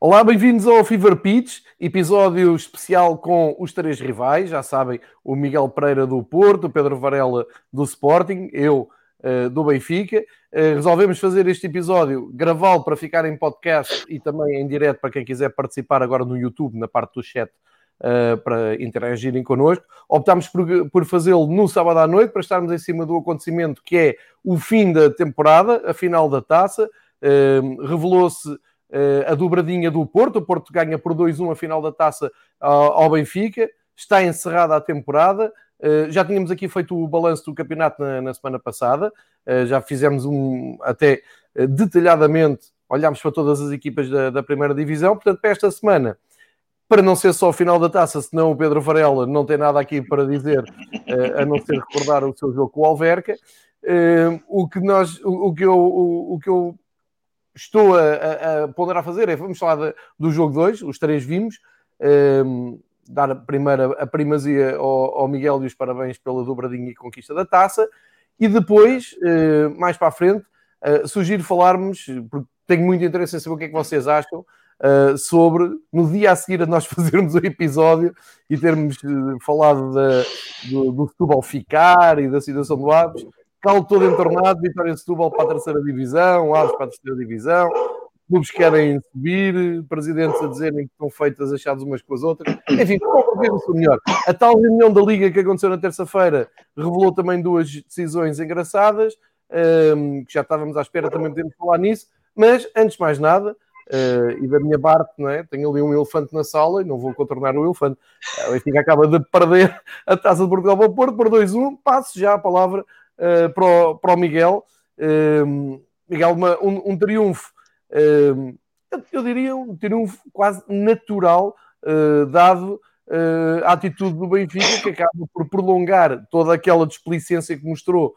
Olá, bem-vindos ao Fever Pitch, episódio especial com os três rivais. Já sabem, o Miguel Pereira do Porto, o Pedro Varela do Sporting, eu uh, do Benfica. Uh, resolvemos fazer este episódio, gravá-lo para ficar em podcast e também em direto para quem quiser participar agora no YouTube, na parte do chat, uh, para interagirem connosco. Optámos por, por fazê-lo no sábado à noite, para estarmos em cima do acontecimento que é o fim da temporada, a final da taça. Revelou-se a dobradinha do Porto. O Porto ganha por 2-1 a final da taça ao Benfica. Está encerrada a temporada. já tínhamos aqui feito o balanço do campeonato na, na semana passada. já fizemos um até detalhadamente, olhámos para todas as equipas da, da primeira divisão. Portanto, para esta semana, para não ser só o final da taça, senão o Pedro Varela não tem nada aqui para dizer, a não ser recordar o seu jogo com o Alverca. o que nós, o que eu, o, o que eu estou a, a, ponderar a fazer é, vamos falar de, do jogo 2, os três vimos, um, ehm, dar a primeira a primazia ao, ao, Miguel e os parabéns pela dobradinha e conquista da taça, e depois, uh, mais para a frente, uh, sugiro falarmos, porque tenho muito interesse em saber o que é que vocês acham, uh, sobre, no dia a seguir a nós fazermos o episódio e termos falado da, do, do futebol ficar e da situação do Aves, Calo todo entornado, Vitória de Setúbal para a terceira divisão, Aves para a terceira divisão, clubes querem subir, presidentes a dizerem que estão feitas achados umas com as outras. Enfim, o melhor? A tal reunião da Liga que aconteceu na terça-feira revelou também duas decisões engraçadas, um, que já estávamos à espera, também podemos falar nisso, mas antes de mais nada, uh, e da minha parte, não é? tenho ali um elefante na sala e não vou contornar o elefante. O Benfica acaba de perder a taça de Portugal para o Porto por 2-1. Passo já a palavra uh, para, o, para o Miguel. Uh, Miguel, uma, um, um, triunfo, uh, eu, eu, diria um triunfo quase natural, dado a atitude do Benfica, que acaba por prolongar toda aquela displicência que mostrou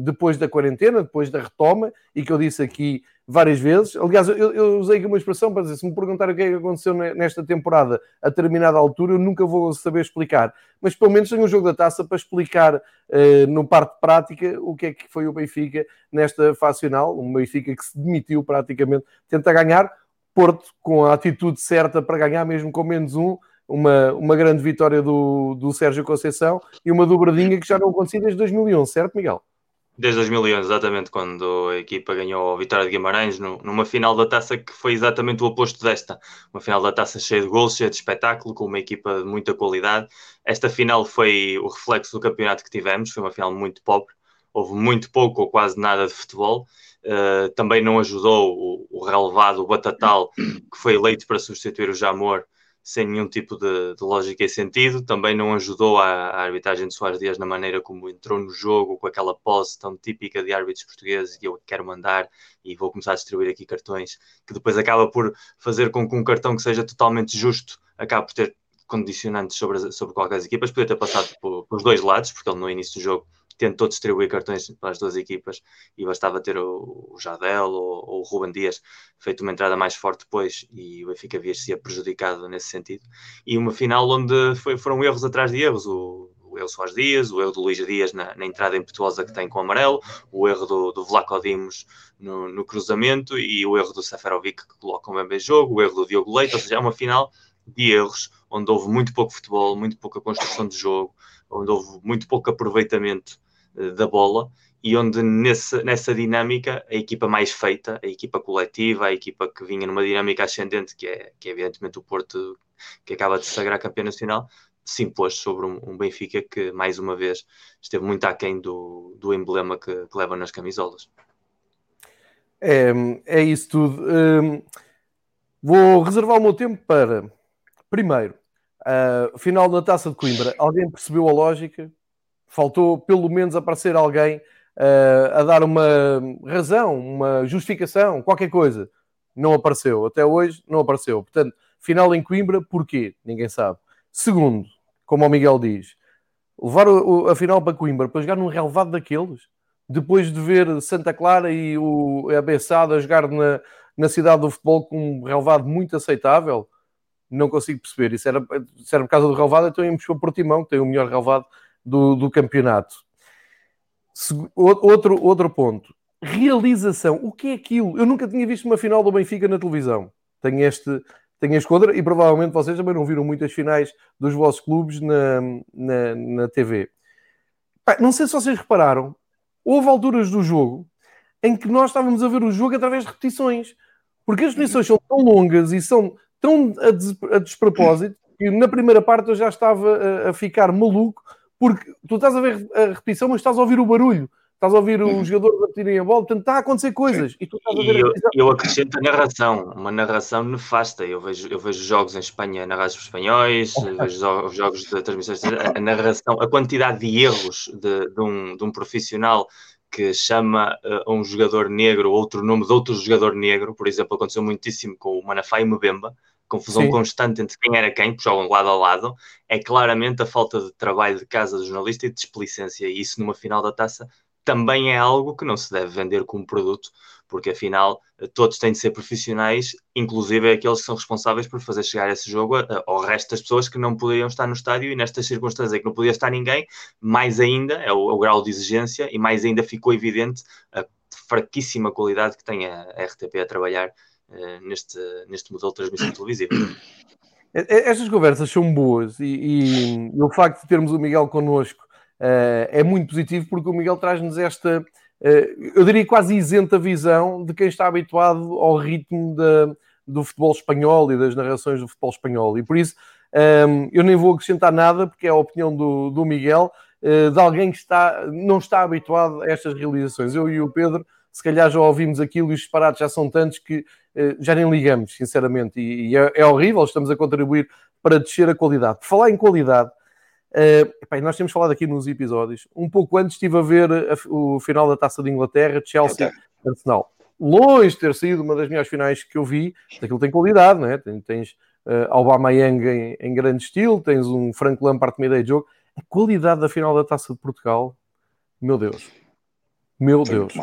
depois da quarentena, depois da retoma, e que eu disse aqui várias vezes. Aliás, eu, eu, usei aqui uma expressão para dizer: se me perguntar o que é que aconteceu nesta temporada a determinada altura, eu nunca vou saber explicar. Mas pelo menos tenho um jogo da taça para explicar uh, no parte prática o que é que foi o Benfica nesta fase final. Um Benfica que se demitiu praticamente, tenta ganhar. Porto com a atitude certa para ganhar, mesmo com menos um. Uma, uma grande vitória do, do Sérgio Conceição e uma dobradinha que já não acontecia desde 2011, certo, Miguel? Desde 2011, exatamente, quando a equipa ganhou a Vitória de Guimarães, numa final da taça que foi exatamente o oposto desta. Uma final da taça cheia de gols, cheia de espetáculo, com uma equipa de muita qualidade. Esta final foi o reflexo do campeonato que tivemos, foi uma final muito pobre, houve muito pouco ou quase nada de futebol. Uh, também não ajudou o, o relevado, o Batatal, que foi eleito para substituir o Jamor, sem nenhum tipo de, de, lógica e sentido. Também não ajudou a, a, arbitragem de Soares Dias na maneira como entrou no jogo, com aquela pose tão típica de árbitros portugueses que eu quero mandar e vou começar a distribuir aqui cartões, que depois acaba por fazer com que um cartão que seja totalmente justo acabe por ter condicionantes sobre, sobre qualquer equipas. Podia ter passado por, pelos dois lados, porque ele no início do jogo tentou distribuir cartões para as duas equipas e bastava ter o, o Jadel ou, ou, o Ruben Dias feito uma entrada mais forte depois e o Benfica via-se prejudicado nesse sentido. E uma final onde foi, foram erros atrás de erros. O, o erro Soares Dias, o erro do Luís Dias na, na, entrada impetuosa que tem com o amarelo, o erro do, do Vlaco Dimos no, no, cruzamento e o erro do Seferovic que coloca um bem jogo, o erro do Diogo Leite, ou seja, é uma final de erros onde houve muito pouco futebol, muito pouca construção de jogo, onde houve muito pouco aproveitamento da bola e onde nesse, nessa dinâmica a equipa mais feita, a equipa coletiva, a equipa que vinha numa dinâmica ascendente, que é, que é evidentemente o Porto, que acaba de se sagrar campeão nacional, se impôs sobre um, um, Benfica que, mais uma vez, esteve muito aquém do, do emblema que, que leva nas camisolas. É, é isso tudo. Vou reservar o meu tempo para, primeiro, uh, final da Taça de Coimbra. Alguém percebeu a lógica? Faltou pelo menos aparecer alguém uh, a dar uma razão, uma justificação, qualquer coisa. Não apareceu. Até hoje não apareceu. Portanto, final em Coimbra, porquê? Ninguém sabe. Segundo, como o Miguel diz, levar o, a final para Coimbra para jogar num relevado daqueles, depois de ver Santa Clara e o Abessado a jogar na, na cidade do futebol com um relevado muito aceitável, não consigo perceber. Isso era, se era por causa do relevado, então íamos para o Portimão, que tem o melhor relevado do, do campeonato. Outro, outro ponto. Realização. O que é aquilo? Eu nunca tinha visto uma final do Benfica na televisão. Tenho este, tenho este contra e provavelmente vocês também não viram muitas finais dos vossos clubes na, na, na TV. Não sei se vocês repararam, houve alturas do jogo em que nós estávamos a ver o jogo através de repetições, porque as repetições são tão longas e são tão a, des a despropósito que na primeira parte eu já estava a ficar maluco, porque tu estás a ver a repetição, mas estás a ouvir o barulho. Estás a ouvir os uhum. jogadores baterem a bola, portanto está a acontecer coisas. E, tu estás a ver eu, eu acrescento a narração, uma narração nefasta. Eu vejo, eu vejo jogos em Espanha narrados por espanhóis, vejo jogos de transmissões, a narração, a quantidade de erros de, de, um, de um profissional que chama uh, um jogador negro outro nome de outro jogador negro, por exemplo, aconteceu muitíssimo com o Manafá e o Mbemba, confusão Sim. constante entre quem era quem, porque jogam lado a lado, é claramente a falta de trabalho de casa do jornalista e de displicência, e isso numa final da taça também é algo que não se deve vender como produto, porque afinal todos têm de ser profissionais, inclusive aqueles que são responsáveis por fazer chegar esse jogo ao resto das pessoas que não poderiam estar no estádio e nestas circunstâncias em que não podia estar ninguém, mais ainda é o, é o grau de exigência e mais ainda ficou evidente a fraquíssima qualidade que tem a, RTP a trabalhar neste, neste modelo de transmissão televisiva. Estas conversas são boas e, e, e o facto de termos o Miguel connosco uh, é muito positivo porque o Miguel traz-nos esta, uh, eu diria quase isenta visão de quem está habituado ao ritmo do futebol espanhol e das narrações do futebol espanhol. E por isso um, ehm, eu nem vou acrescentar nada, porque é a opinião do, do Miguel, uh, de alguém que está, não está habituado a estas realizações. Eu e o Pedro, se calhar já ouvimos aquilo e os disparates já são tantos que uh, já nem ligamos, sinceramente. E, e é, é, horrível, estamos a contribuir para descer a qualidade. Por falar em qualidade, Uh, epá, nós temos falado aqui nos episódios. Um pouco antes estive a ver a, o final da Taça de Inglaterra, Chelsea Arsenal. Longe de ter sido uma das melhores finais que eu vi, aquilo tem qualidade, né? tens, tens uh, Aubameyang em, em grande estilo, tens um Frank Lampard ideia de jogo. A qualidade da final da Taça de Portugal, meu Deus, meu Deus,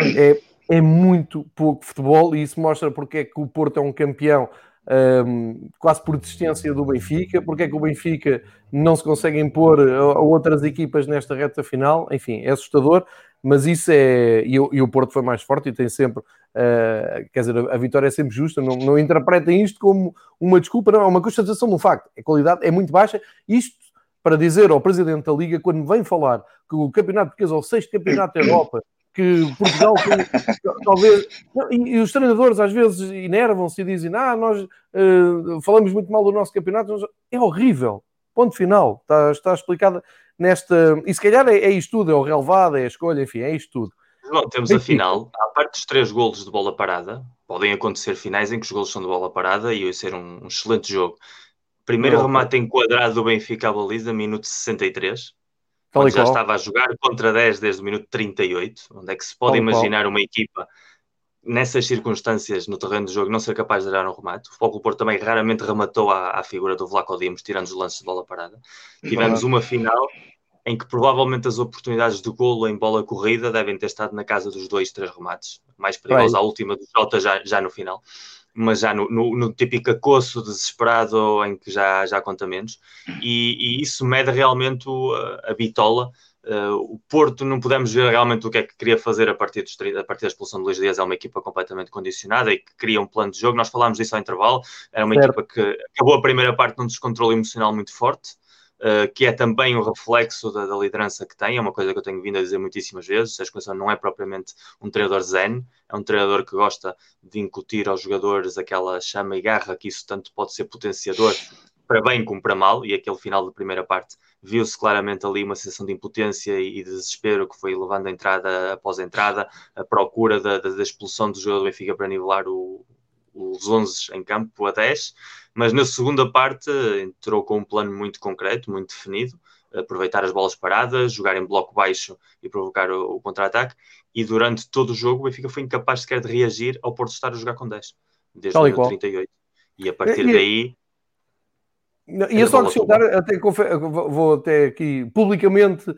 é, é muito pouco futebol e isso mostra porque é que o Porto é um campeão um, quase por desistência do Benfica, porque é que o Benfica não se consegue impor a, outras equipas nesta reta final, enfim, é assustador, mas isso é. E, e o Porto foi mais forte e tem sempre. Uh, quer dizer, a, a, vitória é sempre justa, não, não interpretem isto como uma desculpa, não, é uma constatação de um facto. A qualidade é muito baixa. Isto para dizer ao presidente da Liga, quando vem falar que o campeonato português é o sexto campeonato da Europa que Portugal talvez. E, e, os treinadores às vezes enervam-se e dizem: Ah, nós uh, falamos muito mal do nosso campeonato. É horrível. Ponto final. Está, está explicada nesta. E se calhar é, é isto tudo: é o relevado, é a escolha, enfim, é isto tudo. Bom, temos a final, à parte dos três golos de bola parada, podem acontecer finais em que os golos são de bola parada e vai ser um, um excelente jogo. Primeiro remate enquadrado do Benfica à baliza, minuto 63 quando já estava a jogar contra 10 desde o minuto 38, onde é que se pode imaginar uma equipa nessas circunstâncias no terreno de jogo não ser capaz de dar um remate. O Foco Porto também raramente rematou à, à figura do Vlaco Dimos, tirando os lances de bola parada. Tivemos uma final em que provavelmente as oportunidades de golo em bola corrida devem ter estado na casa dos dois, três remates. Mais perigosa a última do Jota já, já no final mas já no, no, no típico acosso desesperado em que já, já conta menos, e, e isso mede realmente o, a bitola. Uh, o Porto não podemos ver realmente o que é que queria fazer a partir, dos, a partir da expulsão de Luís Dias. É uma equipa completamente condicionada e que cria um plano de jogo. Nós falámos disso ao intervalo. Era uma certo. equipa que acabou a primeira parte num descontrole emocional muito forte. Uh, que é também um reflexo da, da, liderança que tem, é uma coisa que eu tenho vindo a dizer muitíssimas vezes. A Conceição não é propriamente um treinador zen, é um treinador que gosta de incutir aos jogadores aquela chama e garra que isso tanto pode ser potenciador para bem como para mal. E aquele final da primeira parte viu-se claramente ali uma sensação de impotência e de desespero que foi levando a entrada após a entrada, a procura da, da, da expulsão do jogador do Benfica para nivelar o, os 11 em campo a 10 mas na segunda parte entrou com um plano muito concreto, muito definido, aproveitar as bolas paradas, jogar em bloco baixo e provocar o, o contra-ataque, e durante todo o jogo o Benfica foi incapaz sequer de reagir ao Porto estar a jogar com 10, desde o 38. E a partir e, daí... E é só acrescentar, até, vou até aqui publicamente eh,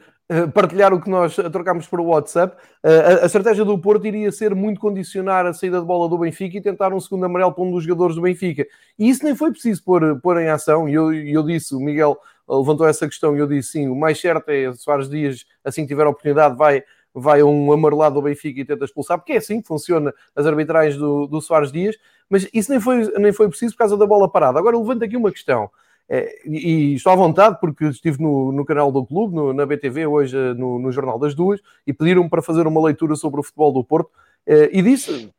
partilhar o que nós trocámos por WhatsApp. Eh, a, estratégia do Porto iria ser muito condicionar a saída de bola do Benfica e tentar um segundo amarelo para um dos jogadores do Benfica. E isso nem foi preciso pôr, pôr em ação. E eu, eu disse, o Miguel levantou essa questão e eu disse sim, o mais certo é Soares Dias, assim que tiver oportunidade, vai, vai um amarelado do Benfica e tenta expulsar, porque é assim que funciona as arbitragens do, do Soares Dias, mas isso nem foi, nem foi preciso por causa da bola parada. Agora levanto aqui uma questão. É, e, estou à vontade porque estive no, no canal do clube, no, na BTV, hoje no, no Jornal das Duas, e pediram para fazer uma leitura sobre o futebol do Porto. É, e disse: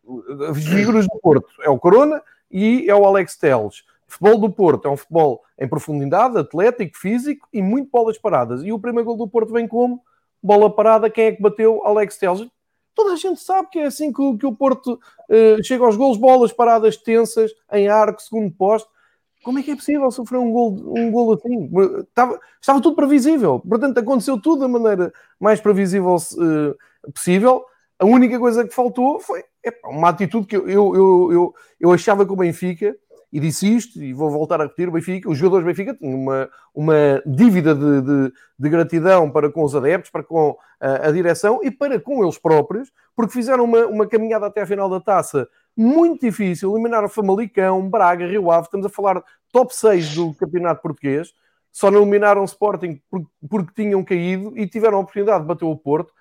as figuras do Porto é o Corona e é o Alex Teles. O futebol do Porto é um futebol em profundidade, atlético, físico e muito bolas paradas. E o primeiro gol do Porto vem como? Bola parada, quem é que bateu? Alex Teles. Toda a gente sabe que é assim que, que o Porto chega aos gols, bolas paradas tensas, em arco, segundo posto. Como é que é possível sofrer um gol, um gol assim? Estava, estava tudo previsível. Portanto, aconteceu tudo da maneira mais previsível uh, possível. A única coisa que faltou foi epa, uma atitude que eu, eu, eu, eu, eu achava que o Benfica e disse isto, e vou voltar a repetir, o Benfica, os jogadores do Benfica tinham uma, uma dívida de, de, de gratidão para com os adeptos, para com a, a, direção e para com eles próprios, porque fizeram uma, uma caminhada até à final da taça muito difícil, eliminaram Famalicão, Braga, Rio Ave, estamos a falar top 6 do campeonato português, só não eliminaram Sporting porque, tinham caído e tiveram a oportunidade de bater o Porto,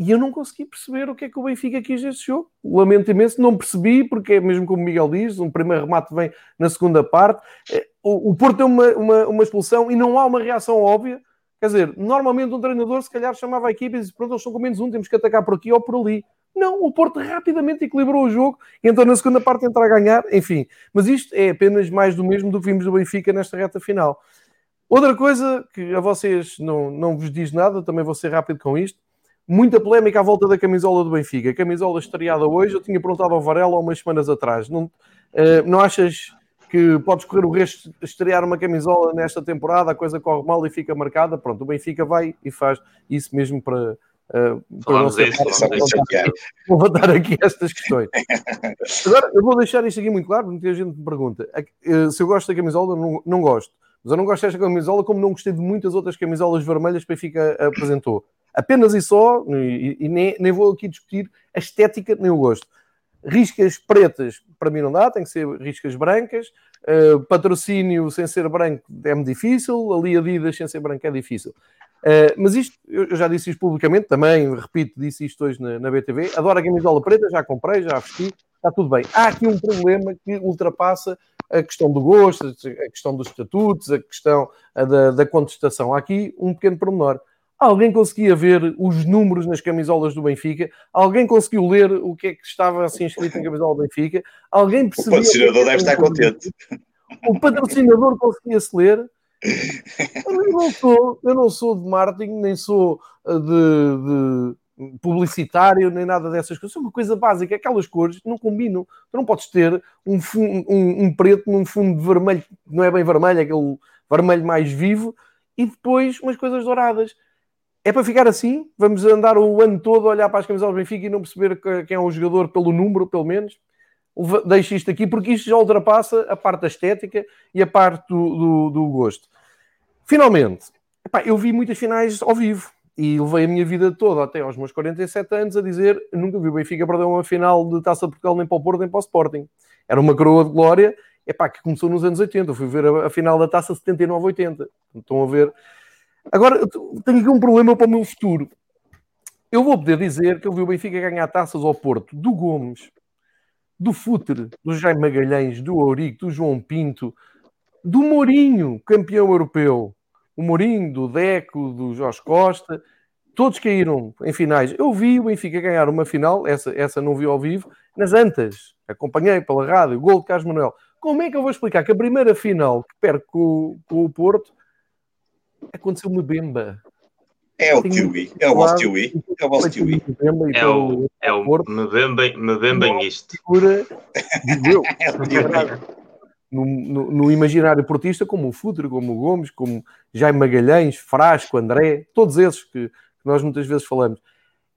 e eu não consegui perceber o que é que o Benfica quis neste jogo. Lamento imenso, não percebi, porque é mesmo como o Miguel diz, um primeiro remate vem na segunda parte. Eh, o, Porto tem uma, uma, uma, expulsão e não há uma reação óbvia. Quer dizer, normalmente um treinador se calhar chamava a equipe e disse, pronto, eles estão com menos um, temos que atacar por aqui ou por ali. Não, o Porto rapidamente equilibrou o jogo então na segunda parte entrar a ganhar, enfim. Mas isto é apenas mais do mesmo do que vimos do Benfica nesta reta final. Outra coisa que a vocês não, não vos diz nada, também vou ser rápido com isto, Muita polémica à volta da camisola do Benfica. A camisola estreada hoje, eu tinha perguntado ao Varela há umas semanas atrás. Não, uh, não achas que podes correr o risco de estrear uma camisola nesta temporada, a coisa corre mal e fica marcada? Pronto, o Benfica vai e faz isso mesmo para, Uh, vamos isso, vou botar aqui estas questões. Agora, eu vou deixar isto aqui muito claro, muita gente me pergunta uh, se eu gosto da camisola, não, não gosto. Mas eu não gosto desta camisola como não gostei de muitas outras camisolas vermelhas que o Benfica apresentou. Apenas e só, e, e nem, nem, vou aqui discutir a estética nem o gosto. Riscas pretas, para mim não dá, tem que ser riscas brancas. Uh, patrocínio sem ser branco é-me difícil. Ali Adidas sem ser branco é difícil. Uh, mas isto, eu já disse isto publicamente, também, repito, disse isto hoje na, na BTV. Adoro a camisola preta, já comprei, já vesti, está tudo bem. Há aqui um problema que ultrapassa a questão do gosto, a questão dos estatutos, a questão da, da contestação. Há aqui um pequeno pormenor. Alguém conseguia ver os números nas camisolas do Benfica? Alguém conseguiu ler o que é que estava assim escrito na camisola do Benfica? Alguém percebeu? O patrocinador deve estar contente. O patrocinador conseguia-se ler? Eu não, sou, eu não sou de marketing, nem sou eh, de, de publicitário, nem nada dessas coisas. É uma coisa básica. Aquelas cores não combinam. Tu não podes ter um, um, um preto num fundo de vermelho, não é bem vermelho, é aquele vermelho mais vivo, e depois umas coisas douradas é para ficar assim? Vamos andar o ano todo a olhar para as camisolas do Benfica e não perceber quem é o jogador pelo número, pelo menos? Deixo isto aqui porque isto já ultrapassa a parte da estética e a parte do, do, do gosto. Finalmente, epá, eu vi muitas finais ao vivo e levei a minha vida toda, até aos meus 47 anos, a dizer nunca vi o Benfica perder uma final de Taça de Portugal nem para o Porto nem para o Sporting. Era uma coroa de glória epá, que começou nos anos 80. Eu fui ver a, a final da Taça 79-80. Estão a ver Agora, tenho aqui um problema para o meu futuro. Eu vou poder dizer que eu vi o Benfica ganhar taças ao Porto do Gomes, do Futre, do Jaime Magalhães, do Ourique, do João Pinto, do Mourinho, campeão europeu, o Mourinho, do Deco, do Jorge Costa, todos caíram em finais. Eu vi o Benfica ganhar uma final, essa, essa não vi ao vivo, nas Antas, acompanhei pela rádio, gol de Carlos Manuel. Como é que eu vou explicar que a primeira final que perco com, com o Porto aconteceu uma bemba. É o Tiwi, é o vosso Tiwi, é o vosso Tiwi. É o, é o Mbemba isto. No, no, no, imaginário portista, como o Futre, como o Gomes, como Jaime Magalhães, Frasco, André, todos esses que, que, nós muitas vezes falamos,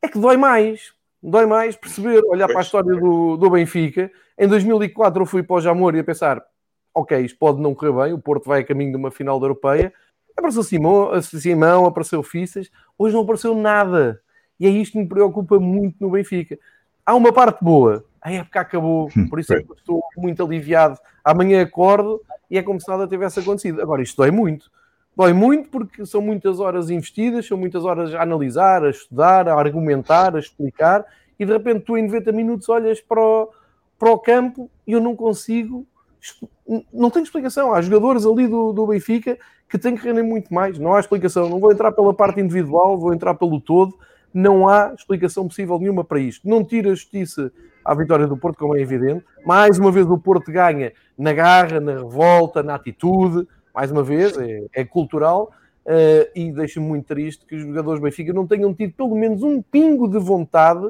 é que dói mais, dói mais perceber, olhar para a história do, do Benfica. Em 2004 eu fui para o Jamor e a pensar, ok, isto pode não correr bem, o Porto vai a caminho de uma final da Europeia, Apareceu Simão, Simão apareceu Fissas, hoje não apareceu nada. E é isto que me preocupa muito no Benfica. Há uma parte boa, a época acabou, hum, por isso é que estou muito aliviado. Amanhã acordo e é como se nada tivesse acontecido. Agora, isto dói muito. Dói muito porque são muitas horas investidas, são muitas horas a analisar, a estudar, a argumentar, a explicar, e de repente tu em 90 minutos olhas para o, para o campo e eu não consigo, não tenho explicação. Há jogadores ali do, do Benfica que têm que render muito mais, não há explicação. Não vou entrar pela parte individual, vou entrar pelo todo. Não há explicação possível nenhuma para isto. Não tira a justiça à vitória do Porto, como é evidente. Mais uma vez o Porto ganha na garra, na revolta, na atitude. Mais uma vez, é, é cultural. Uh, e deixa-me muito triste que os jogadores do Benfica não tenham tido pelo menos um pingo de vontade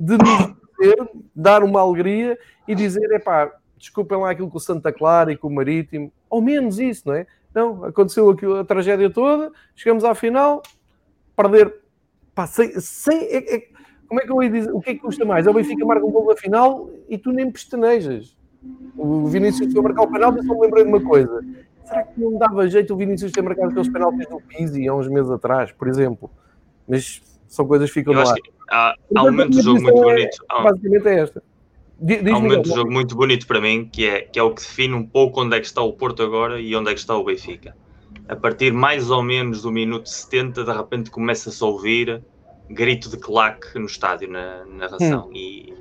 de nos dizer, dar uma alegria e dizer, é pá, desculpem lá aquilo com o Santa Clara e com o Marítimo, ao menos isso, não é? Não, aconteceu aquilo, a tragédia toda, chegamos à final, perder, pá, sem, sem é, é, como é que eu ia dizer, o que é que custa mais? É o Benfica marca um gol na final e tu nem pestanejas. O Vinícius foi marcar o penalti só me lembrei de uma coisa. Será que não dava jeito o Vinícius ter marcado aqueles penaltis do Pizzi há uns meses atrás, por exemplo? Mas são coisas que ficam eu no ar. Há, há um momento do jogo muito é, bonito. Basicamente é esta. Há um momento do jogo muito bonito para mim, que é, que é o que define um pouco onde é que está o Porto agora e onde é que está o Benfica. A partir mais ou menos do minuto 70, de repente começa-se a ouvir grito de claque no estádio, na narração. Hum. E,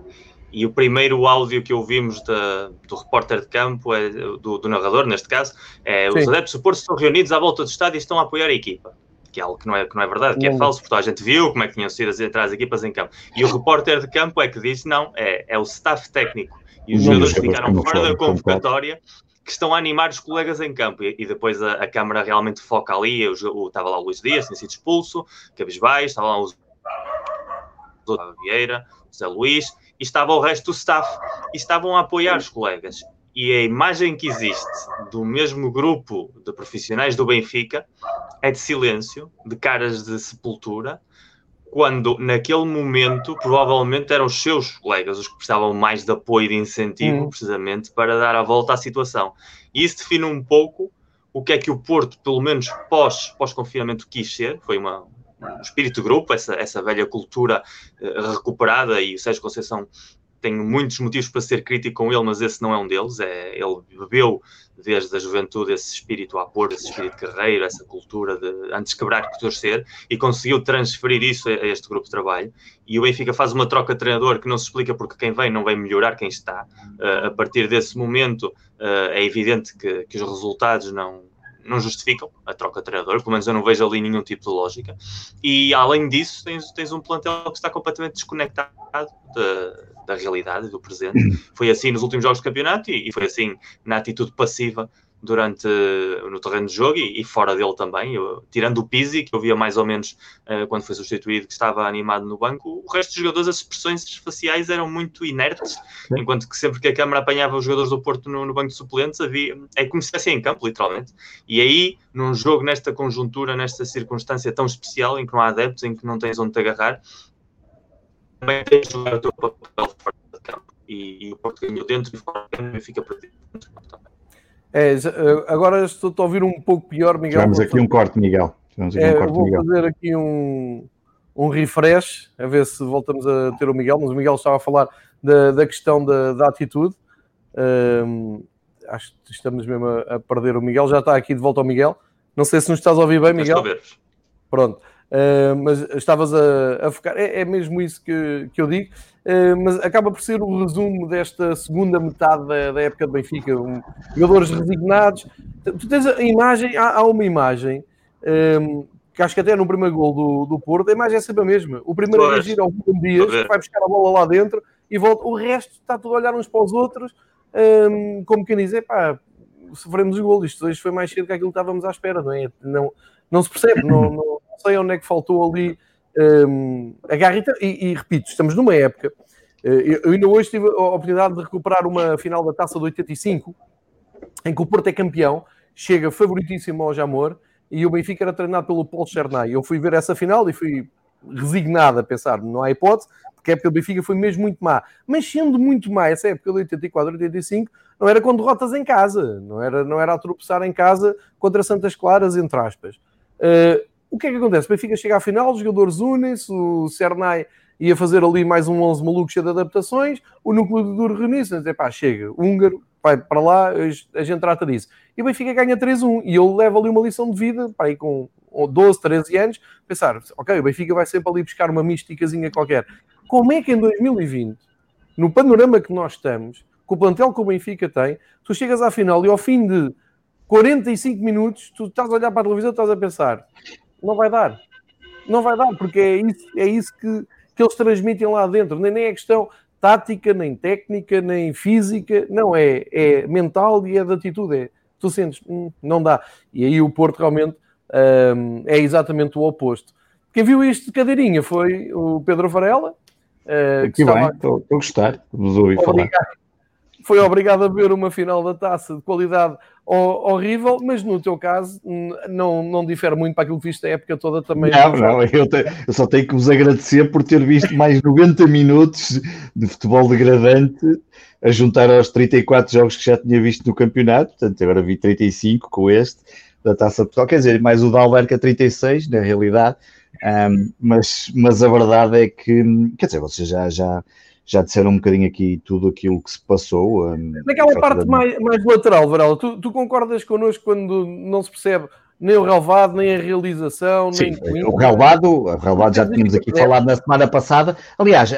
e o primeiro áudio que ouvimos da, do repórter de campo, é, do, do narrador neste caso, é Sim. os adeptos do Porto estão reunidos à volta do estádio e estão a apoiar a equipa que é algo que não é, que não é verdade, que é falso, porque a gente viu como é que tinham sido as, as equipas em campo. E o repórter de campo é que disse: não, é, é o staff técnico e os jogadores que ficaram fora da convocatória que estão a animar os colegas em campo. E, e depois a, a, câmara realmente foca ali. O, o, estava lá o Luís Dias, tinha sido expulso, Cabisbaixo, estava lá o Vieira, o Zé Luís, e estava o resto do staff, e estavam a apoiar os colegas e a imagem que existe do mesmo grupo de profissionais do Benfica é de silêncio, de caras de sepultura, quando naquele momento provavelmente eram os seus colegas os que precisavam mais de apoio e de incentivo, hum. precisamente para dar a volta à situação. E isso define um pouco o que é que o Porto, pelo menos pós, pós-confinamento, quis ser. Foi uma, um espírito de grupo, essa, essa velha cultura uh, recuperada, e o Sérgio Conceição tenho muitos motivos para ser crítico com ele, mas esse não é um deles. É, ele bebeu desde a juventude esse espírito a pôr, esse espírito guerreiro, essa cultura de antes quebrar que torcer, e conseguiu transferir isso a, a, este grupo de trabalho. E o Benfica faz uma troca de treinador que não se explica porque quem vem não vai melhorar quem está. Uh, a partir desse momento, uh, é evidente que, que os resultados não, não justificam a troca de treinador, pelo menos eu não vejo ali nenhum tipo de lógica. E além disso, tens, tens um plantel que está completamente desconectado de, da realidade, do presente. Foi assim nos últimos jogos do campeonato e, e foi assim na atitude passiva durante no terreno de jogo e, e fora dele também. Eu, tirando o Pizzi, que eu via mais ou menos uh, quando foi substituído, que estava animado no banco, o resto dos jogadores, as expressões faciais eram muito inertes, enquanto que sempre que a Câmara apanhava os jogadores do Porto no, no banco de suplentes, havia, é como se estivesse em campo, literalmente. E aí, num jogo nesta conjuntura, nesta circunstância tão especial, em que não há adeptos, em que não tens onde te agarrar, também tens de jogar o teu papel fora de campo. E, e o Porto ganhou dentro e fora de campo e fica perdido É, eh, agora estou a ouvir um pouco pior, Miguel. Vamos aqui um corte, Miguel. Vamos aqui é, um corte, vou Miguel. fazer aqui um, um refresh, a ver se voltamos a ter o Miguel, mas o Miguel estava a falar da, da questão da, da atitude. Um, acho que estamos mesmo a, a, perder o Miguel. Já está aqui de volta ao Miguel. Não sei se nos estás a ouvir bem, Miguel. Pronto. Uh, mas estavas a, a focar, é, é, mesmo isso que, que eu digo, uh, mas acaba por ser o resumo desta segunda metade da, da época de Benfica, um, jogadores resignados. Tu tens a imagem, há, há uma imagem um, ah, que acho que até no primeiro gol do, do Porto, a imagem é sempre a mesma. O primeiro é agir ao Ruben Dias, que vai buscar a bola lá dentro e volta. O resto está tudo a olhar uns para os outros, um, como quem diz, pá, sofremos o gol. Isto hoje foi mais cedo que aquilo que estávamos à espera, não é? Não, não se percebe, não, não não sei onde é que faltou ali um, a garrita. E, e, repito, estamos numa época. Eh, eu ainda hoje tive a oportunidade de recuperar uma final da taça de 85, em que o Porto é campeão, chega favoritíssimo ao Jamor, e o Benfica era treinado pelo Paulo Chernay. Eu fui ver essa final e fui resignado a pensar, não há hipótese, porque a época do Benfica foi mesmo muito má. Mas sendo muito má, essa época de 84, 85, não era com derrotas em casa, não era, não era a tropeçar em casa contra Santas Claras, entre aspas. Uh, o que é que acontece? O Benfica chega à final, os jogadores unem-se, o Cernay ia fazer ali mais um 11 maluco cheio de adaptações, o núcleo de duro reuniu-se, pá, chega, húngaro vai para lá, a gente trata disso. E o Benfica ganha 3-1 e eu levo ali uma lição de vida, para aí com 12, 13 anos, pensar, ok, o Benfica vai sempre ali buscar uma místicazinha qualquer. Como é que em 2020, no panorama que nós estamos, com o plantel que o Benfica tem, tu chegas à final e ao fim de 45 minutos, tu estás a olhar para a televisão e estás a pensar, não vai dar. Não vai dar, porque é isso, é isso que, que eles transmitem lá dentro. Nem, nem é questão tática, nem técnica, nem física. Não, é, é mental e é de atitude. É, tu sentes, hum, não dá. E aí o Porto realmente hum, é exatamente o oposto. Quem viu isto de cadeirinha foi o Pedro Varela. Uh, que, que bem, estou a gostar, vos ouvi falar foi obrigado a ver uma final da taça de qualidade horrível, mas no teu caso não, não difere muito para aquilo que viste a época toda também. Não, não, eu, te, eu, só tenho que vos agradecer por ter visto mais 90 minutos de futebol degradante a juntar aos 34 jogos que já tinha visto no campeonato, portanto agora vi 35 com este da Taça de Portugal, quer dizer, mais o da Alberca 36, na realidade, um, mas, mas a verdade é que, quer dizer, vocês já, já já disseram um bocadinho aqui tudo aquilo que se passou. Um, Naquela parte mais, mais lateral, Varela, tu, tu, concordas connosco quando não se percebe nem o relevado, nem a realização, Sim, nem o relevado, o relevado já tínhamos aqui falado na semana passada. Aliás,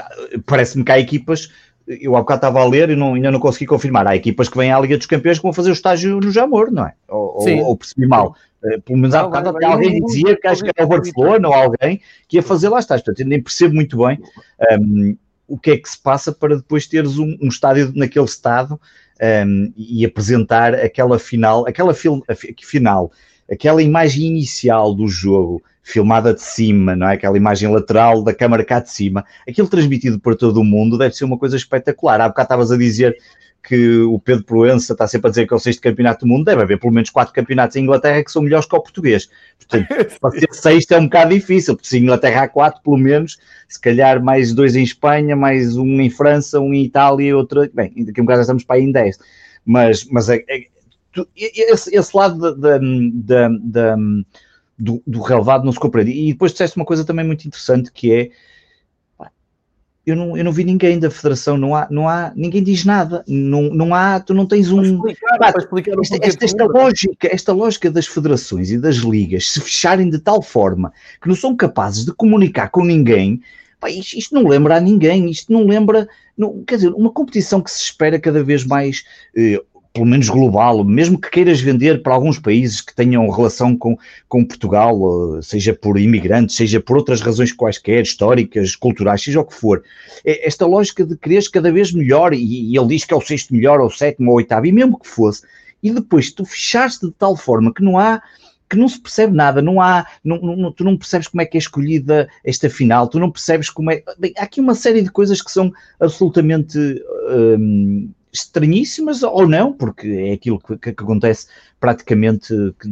parece-me que há equipas, eu há bocado estava a ler e não, ainda não consegui confirmar, há equipas que vêm à Liga dos Campeões que vão fazer o estágio no Jamor, não é? Ou, ou, ou percebi mal. Eh, pelo menos há bocado até alguém dizia que acho que era o Barcelona ou alguém que ia fazer lá estás. Portanto, nem percebo muito bem. Um, o que é que se passa para depois teres um, um estádio naquele estado um, e apresentar aquela final, aquela fil, final, aquela imagem inicial do jogo, filmada de cima, não é? Aquela imagem lateral da câmara cá de cima, aquilo transmitido para todo o mundo deve ser uma coisa espetacular. Há bocado estavas a dizer que o Pedro Proença está sempre a dizer que é o sexto campeonato do mundo, deve haver pelo menos quatro campeonatos em Inglaterra que são melhores que o português. Portanto, para ser sexto é um bocado difícil, porque se Inglaterra há quatro, pelo menos, se calhar mais dois em Espanha, mais um em França, um em Itália e outro. Bem, daqui a um bocado já estamos para aí em dez. Mas, mas é, é, esse, esse, lado da, da, da, do, do relevado não se compreende. E depois disseste uma coisa também muito interessante que é eu não, eu não vi ninguém da federação, não há, não há, ninguém diz nada, não, não há, tu não tens um. Explicar, pá, explicar esta, esta, esta lógica, esta lógica das federações e das ligas se fecharem de tal forma que não são capazes de comunicar com ninguém, pá, isto, isto, não lembra a ninguém, isto não lembra, não, quer dizer, uma competição que se espera cada vez mais eh, pelo menos global, mesmo que queiras vender para alguns países que tenham relação com, com Portugal, seja por imigrantes, seja por outras razões quaisquer, históricas, culturais, seja o que for, é esta lógica de quereres cada vez melhor, e, e ele diz que é o sexto melhor, ou o sétimo, ou o oitavo, e mesmo que fosse, e depois tu fechaste de tal forma que não há que não se percebe nada, não há, não, não, tu não percebes como é que é escolhida esta final, tu não percebes como é. Bem, há aqui uma série de coisas que são absolutamente hum, estranhíssimas ou não, porque é aquilo que, que, que acontece praticamente que,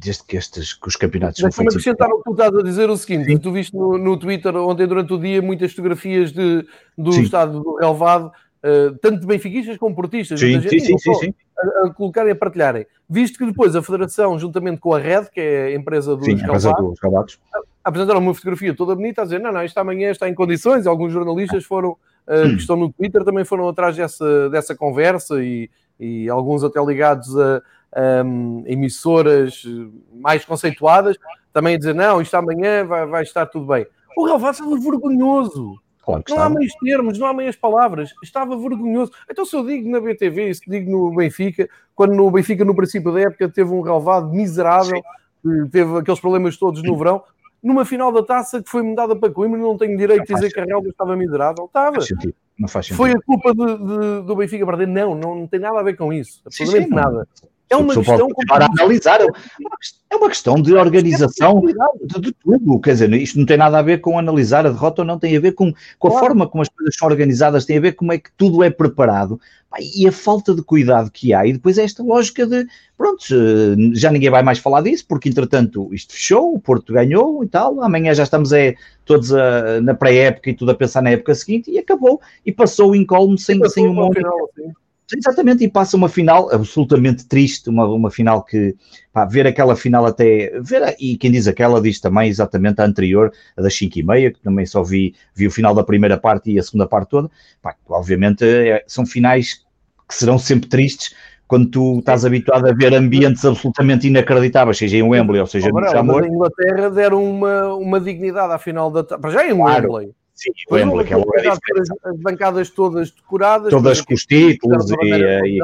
desde que, estes, que os campeonatos Mas são feitos. acrescentar o que tu estás a dizer o seguinte, Sim. tu viste no, no, Twitter ontem durante o dia muitas fotografias de, do Sim. estado do relevado, uh, tanto de benfiquistas como portistas, sim, sim, sim, sim, sim. A, a, colocarem e a partilharem. Visto que depois a Federação, juntamente com a Red, que é a empresa dos sim, relevados, apresentaram uma fotografia toda bonita a dizer, não, não, isto amanhã está em condições, e alguns jornalistas foram uh, que estão no Twitter também foram atrás dessa, dessa conversa e, e alguns até ligados a, um, emissoras mais conceituadas, também a dizer, não, isto amanhã vai, vai estar tudo bem. O relevado estava vergonhoso. Claro não há meios termos, não há meias palavras. Estava vergonhoso. Então, se eu digo na BTV, se digo no Benfica, quando no Benfica, no princípio da época, teve um relevado miserável, teve aqueles problemas todos no verão, numa final da taça que foi mudada para Coimbra, não tenho direito de dizer que a Relva estava miserável. Estava. Não faz sentido. Foi a culpa de, de, do Benfica perder? Não, não, não tem nada a ver com isso. Absolutamente sim, sim, nada. É uma questão. Para analisar, é uma questão de organização de, de, tudo. Quer dizer, isto não tem nada a ver com analisar a derrota ou não, tem a ver com, com a claro. forma como as coisas são organizadas, tem a ver como é que tudo é preparado e a falta de cuidado que há. E depois é esta lógica de, pronto, já ninguém vai mais falar disso, porque entretanto isto fechou, o Porto ganhou e tal. Amanhã já estamos é, todos a, na pré-época e tudo a pensar na época seguinte e acabou. E passou o incólume sem, sem uma. Final. Exatamente, e passa uma final absolutamente triste, uma, uma final que, pá, ver aquela final até, ver, e quem diz aquela diz também exatamente a anterior, a das 5 e meia, que também só vi, vi o final da primeira parte e a segunda parte toda, pá, obviamente é, são finais que serão sempre tristes quando tu estás habituado a ver ambientes absolutamente inacreditáveis, seja em Wembley ou seja no Jamor. Mas a Inglaterra deram uma, uma dignidade à final da... Para já em claro. Wembley. Sim, que é as bancadas todas decoradas. Todas com os títulos e, e, e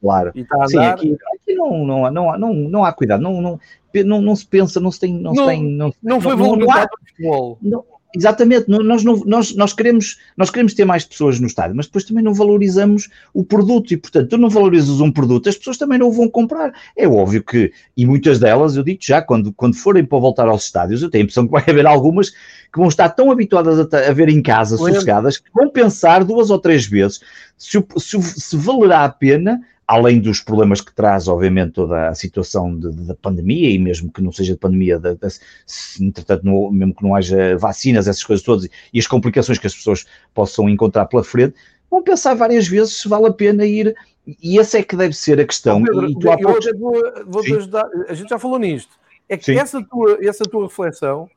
Claro. E a Sim, aqui, aqui não, não, não, não, não há cuidado, não, não, não, não se pensa, não se tem. Não, não, se tem, não, não foi não, não. Não, Exatamente, nós, nós, nós, queremos, nós queremos ter mais pessoas no estádio, mas depois também não valorizamos o produto e, portanto, tu não valorizas um produto, as pessoas também não o vão comprar. É óbvio que, e muitas delas, eu digo já, quando, quando forem para voltar aos estádios, eu tenho a impressão que vai haver algumas que vão estar tão habituadas a, a ver em casa, sossegadas, que vão pensar duas ou três vezes se, se, se valerá a pena além dos problemas que traz, obviamente, toda a situação da pandemia, e mesmo que não seja de pandemia, de, de, se, entretanto, não, mesmo que não haja vacinas, essas coisas todas, e as complicações que as pessoas possam encontrar pela frente, vão pensar várias vezes se vale a pena ir, e essa é que deve ser a questão. Pedro, e tu eu poucos... vou, vou te ajudar, a gente já falou nisto, é que essa tua, essa tua reflexão,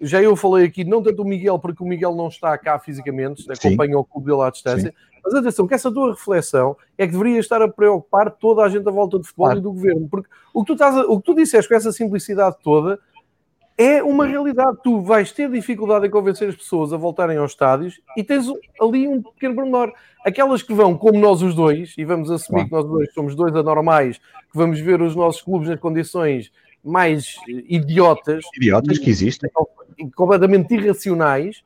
já eu falei aqui, não tanto o Miguel, porque o Miguel não está cá fisicamente, acompanha o clube dele à distância, Sim mas atenção, que essa tua reflexão é que deveria estar a preocupar toda a gente à volta do futebol claro. e do governo, porque o que, tu estás a, o que tu disseste com essa simplicidade toda é uma realidade. Tu vais ter dificuldade em convencer as pessoas a voltarem aos estádios e tens ali um pequeno pormenor. Aquelas que vão, como nós os dois, e vamos assumir claro. que nós dois somos dois anormais, que vamos ver os nossos clubes nas condições mais idiotas. Idiotas que existem. Completamente irracionais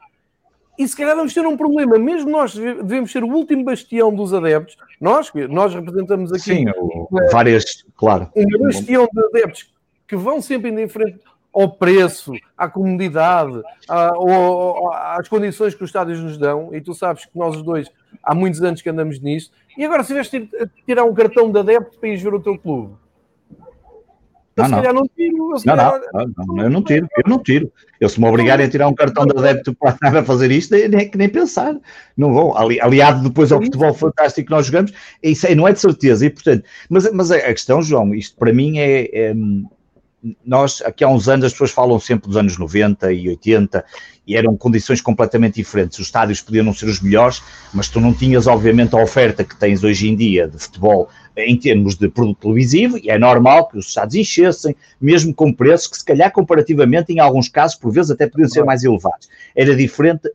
e se calhar vamos ter um problema, mesmo nós devemos ser o último bastião dos adeptos, nós, nós representamos aqui Sim, várias, claro. Um bastião de adeptos que vão sempre indo em frente ao preço, à comunidade, à, ao, às condições que os estádios nos dão, e tu sabes que nós os dois há muitos anos que andamos nisso, e agora se de tirar um cartão de adepto para ir ver o teu clube, não, não. não tiro. Eu, não, não, não, eu não tiro, eu não tiro. Eu se me obrigarem a tirar um cartão de adepto para estar a fazer isto, nem, nem pensar. Não vou. Ali, aliado depois ao futebol fantástico que nós jogamos, isso aí não é de certeza. E, portanto, mas, mas a questão, João, isto para mim é, é nós, aqui há uns anos, as pessoas falam sempre dos anos 90 e 80 e eram condições completamente diferentes. Os estádios podiam não ser os melhores, mas tu não tinhas, obviamente, a oferta que tens hoje em dia de futebol em termos de produto televisivo, e é normal que os estados enchessem, mesmo com preços que, se calhar, comparativamente, em alguns casos, por vezes, até podiam ser mais elevados. Era diferente,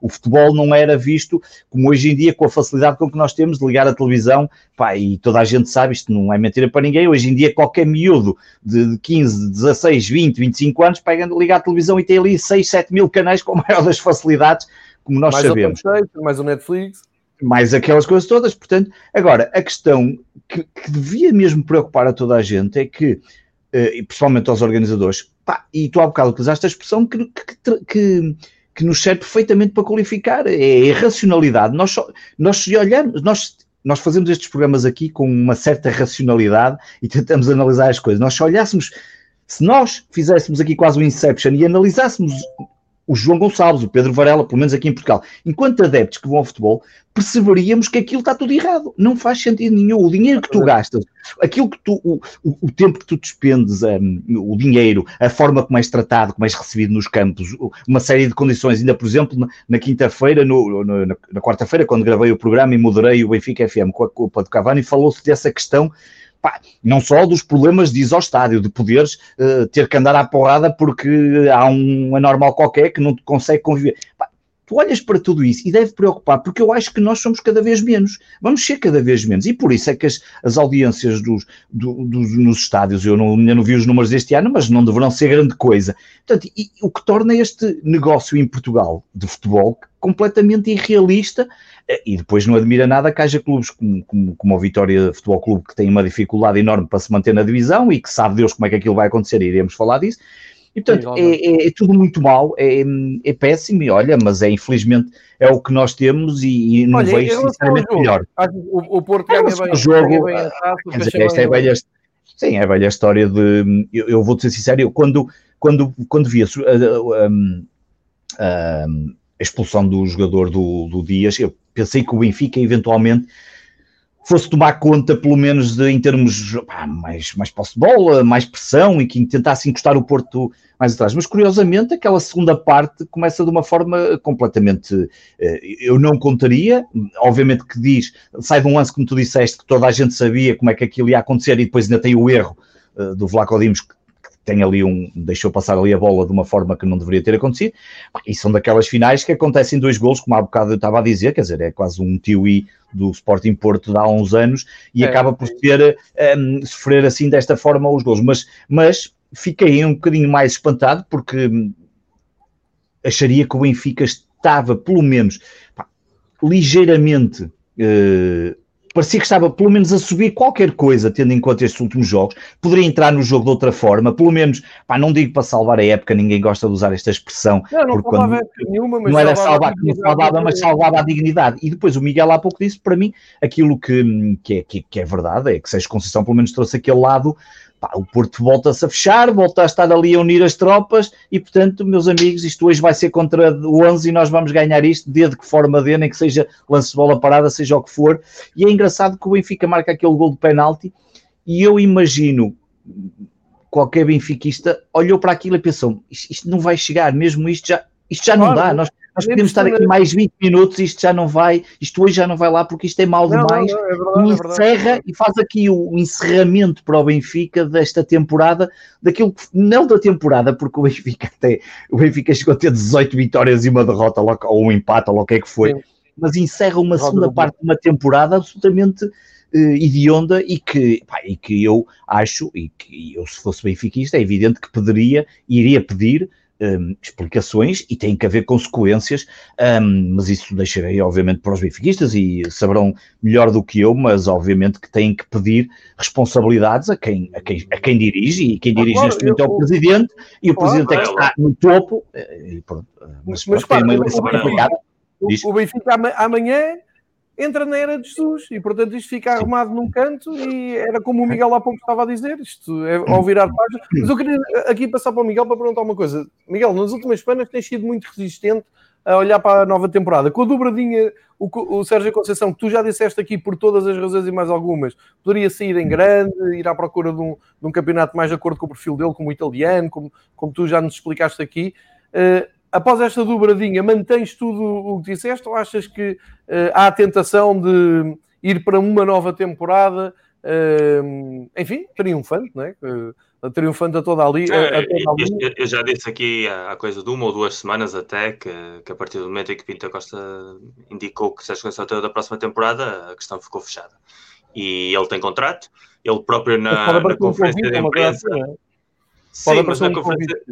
o futebol não era visto como hoje em dia, com a facilidade com que nós temos de ligar a televisão, pá, e toda a gente sabe, isto não é mentira para ninguém, hoje em dia qualquer miúdo de 15, 16, 20, 25 anos pega ligar a televisão e tem ali 6, 7 mil canais com a maior das facilidades, como nós mais sabemos. O mais o Netflix mais aquelas coisas todas. Portanto, agora, a questão que, que devia mesmo preocupar a toda a gente é que, uh, e principalmente aos organizadores, pá, e tu há bocado utilizaste a expressão que, que, que, que nos serve perfeitamente para qualificar, é a racionalidade. Nós, só, nós se olharmos, nós, nós fazemos estes programas aqui com uma certa racionalidade e tentamos analisar as coisas. Nós se olhássemos, se nós fizéssemos aqui quase um Inception e analisássemos o João Gonçalves, o Pedro Varela, pelo menos aqui em Portugal, enquanto adeptos que vão ao futebol, perceberíamos que aquilo está tudo errado. Não faz sentido nenhum. O dinheiro que tu gastas, aquilo que tu, o, o, tempo que tu despendes, um, o dinheiro, a forma como és tratado, como és recebido nos campos, uma série de condições. Ainda, por exemplo, na, na quinta-feira, na, na quarta-feira, quando gravei o programa e moderei o Benfica FM com a culpa do Cavani, falou-se dessa questão Pá, não só dos problemas de estádio, de poderes uh, ter que andar à porrada porque há um anormal qualquer que não consegue conviver. Pá, tu olhas para tudo isso e deve preocupar, porque eu acho que nós somos cada vez menos, vamos ser cada vez menos, e por isso é que as, as audiências dos, do, dos, nos estádios, eu não, ainda não vi os números deste ano, mas não deverão ser grande coisa. Portanto, e, o que torna este negócio em Portugal de futebol completamente irrealista e depois não admira nada que haja clubes como, como, como o Vitória Futebol Clube que tem uma dificuldade enorme para se manter na divisão e que sabe Deus como é que aquilo vai acontecer e iremos falar disso. E portanto, é, é, é, tudo muito mal, é, é, péssimo, e olha, mas é infelizmente é o que nós temos e, e não olha, vejo sinceramente melhor. O, o Porto ganha bem, o jogo, ganha bem a taça, dizer, esta é velha, sim, é a velha história de, eu, eu vou-te ser sincero, eu, quando, quando, quando vi a, a, a, a expulsão do jogador do, do Dias, eu pensei que o Benfica eventualmente fosse tomar conta, pelo menos de, em termos pá, mais, mais posse de bola, mais pressão e que tentasse encostar o Porto mais atrás. Mas curiosamente, aquela segunda parte começa de uma forma completamente. Eh, eu não contaria, obviamente que diz, sai de um lance, como tu disseste, que toda a gente sabia como é que aquilo ia acontecer e depois ainda tem o erro eh, do Vlaco Dimos, que tem ali um, deixou passar ali a bola de uma forma que não deveria ter acontecido, e são daquelas finais que acontecem dois golos, como há bocado eu estava a dizer, quer dizer, é quase um tio do Sporting Porto de há uns anos, e é, acaba por ter, um, sofrer assim desta forma os golos, mas, mas fiquei um bocadinho mais espantado, porque hum, acharia que o Benfica estava, pelo menos, pá, ligeiramente... Uh, parecia que estava pelo menos a subir qualquer coisa, tendo em conta estes últimos jogos, poderia entrar no jogo de outra forma, pelo menos, pá, não digo para salvar a época, ninguém gosta de usar esta expressão, não, não porque quando, nenhuma, mas não era salvar salvava, mas salvava a dignidade. E depois o Miguel há pouco disse, para mim, aquilo que, que, é, que, que é verdade, é que Sérgio Conceição pelo menos trouxe aquele lado pá, o Porto volta-se a fechar, volta a estar ali a unir as tropas e, portanto, meus amigos, isto hoje vai ser contra o 11 e nós vamos ganhar isto, de que forma dê, nem que seja lance de bola parada, seja o que for. E é engraçado que o Benfica marca aquele gol de penalti e eu imagino qualquer benfiquista olhou para aquilo e pensou, isto, isto não vai chegar, mesmo isto já, isto já não dá, nós nós podemos estar aqui mais 20 minutos, isto já não vai, isto hoje já não vai lá porque isto é mal demais. Não, não, é verdade, e é encerra é e faz aqui o encerramento para o Benfica desta temporada, daquilo que não da temporada, porque o Benfica até o Benfica chegou a ter 18 vitórias e uma derrota ou um empate, ou o que é que foi, Sim. mas encerra uma segunda parte de uma temporada absolutamente uh, hedionda e que, pá, e que eu acho, e que eu se fosse benfiquista, é evidente que pediria, iria pedir um, explicações e tem que haver consequências, um, mas isso deixarei, obviamente, para os benfiquistas e saberão melhor do que eu, mas obviamente que têm que pedir responsabilidades a quem, a quem, a quem dirige, e quem dirige neste momento é o Presidente, e o Presidente é que está no topo, eh, e pronto, mas, mas, mas uma eleição complicada. O Benfica amanhã entra na era de Jesus e, portanto, isto fica arrumado num canto e era como o Miguel há pouco estava a dizer, isto é ao virar página. Mas eu queria aqui passar para o Miguel para perguntar uma coisa. Miguel, nas últimas semanas tens sido muito resistente a olhar para a nova temporada. Com a dobradinha, o, o Sérgio Conceição, que tu já disseste aqui por todas as razões e mais algumas, poderia sair em grande, ir à procura de um, de um campeonato mais de acordo com o perfil dele, como o italiano, como, como tu já nos explicaste aqui. Uh, após esta dobradinha, mantens tudo o que disseste ou achas que uh, há a tentação de ir para uma nova temporada, uh, enfim, triunfante, não é? Uh, triunfante a toda a liga. É, eu, eu, já disse aqui há coisa de uma ou duas semanas até que, que a partir do momento em que Pinto Costa indicou que se a chegou da próxima temporada, a questão ficou fechada. E ele tem contrato, ele próprio na, na conferência de imprensa. É? Sim, mas na conferência,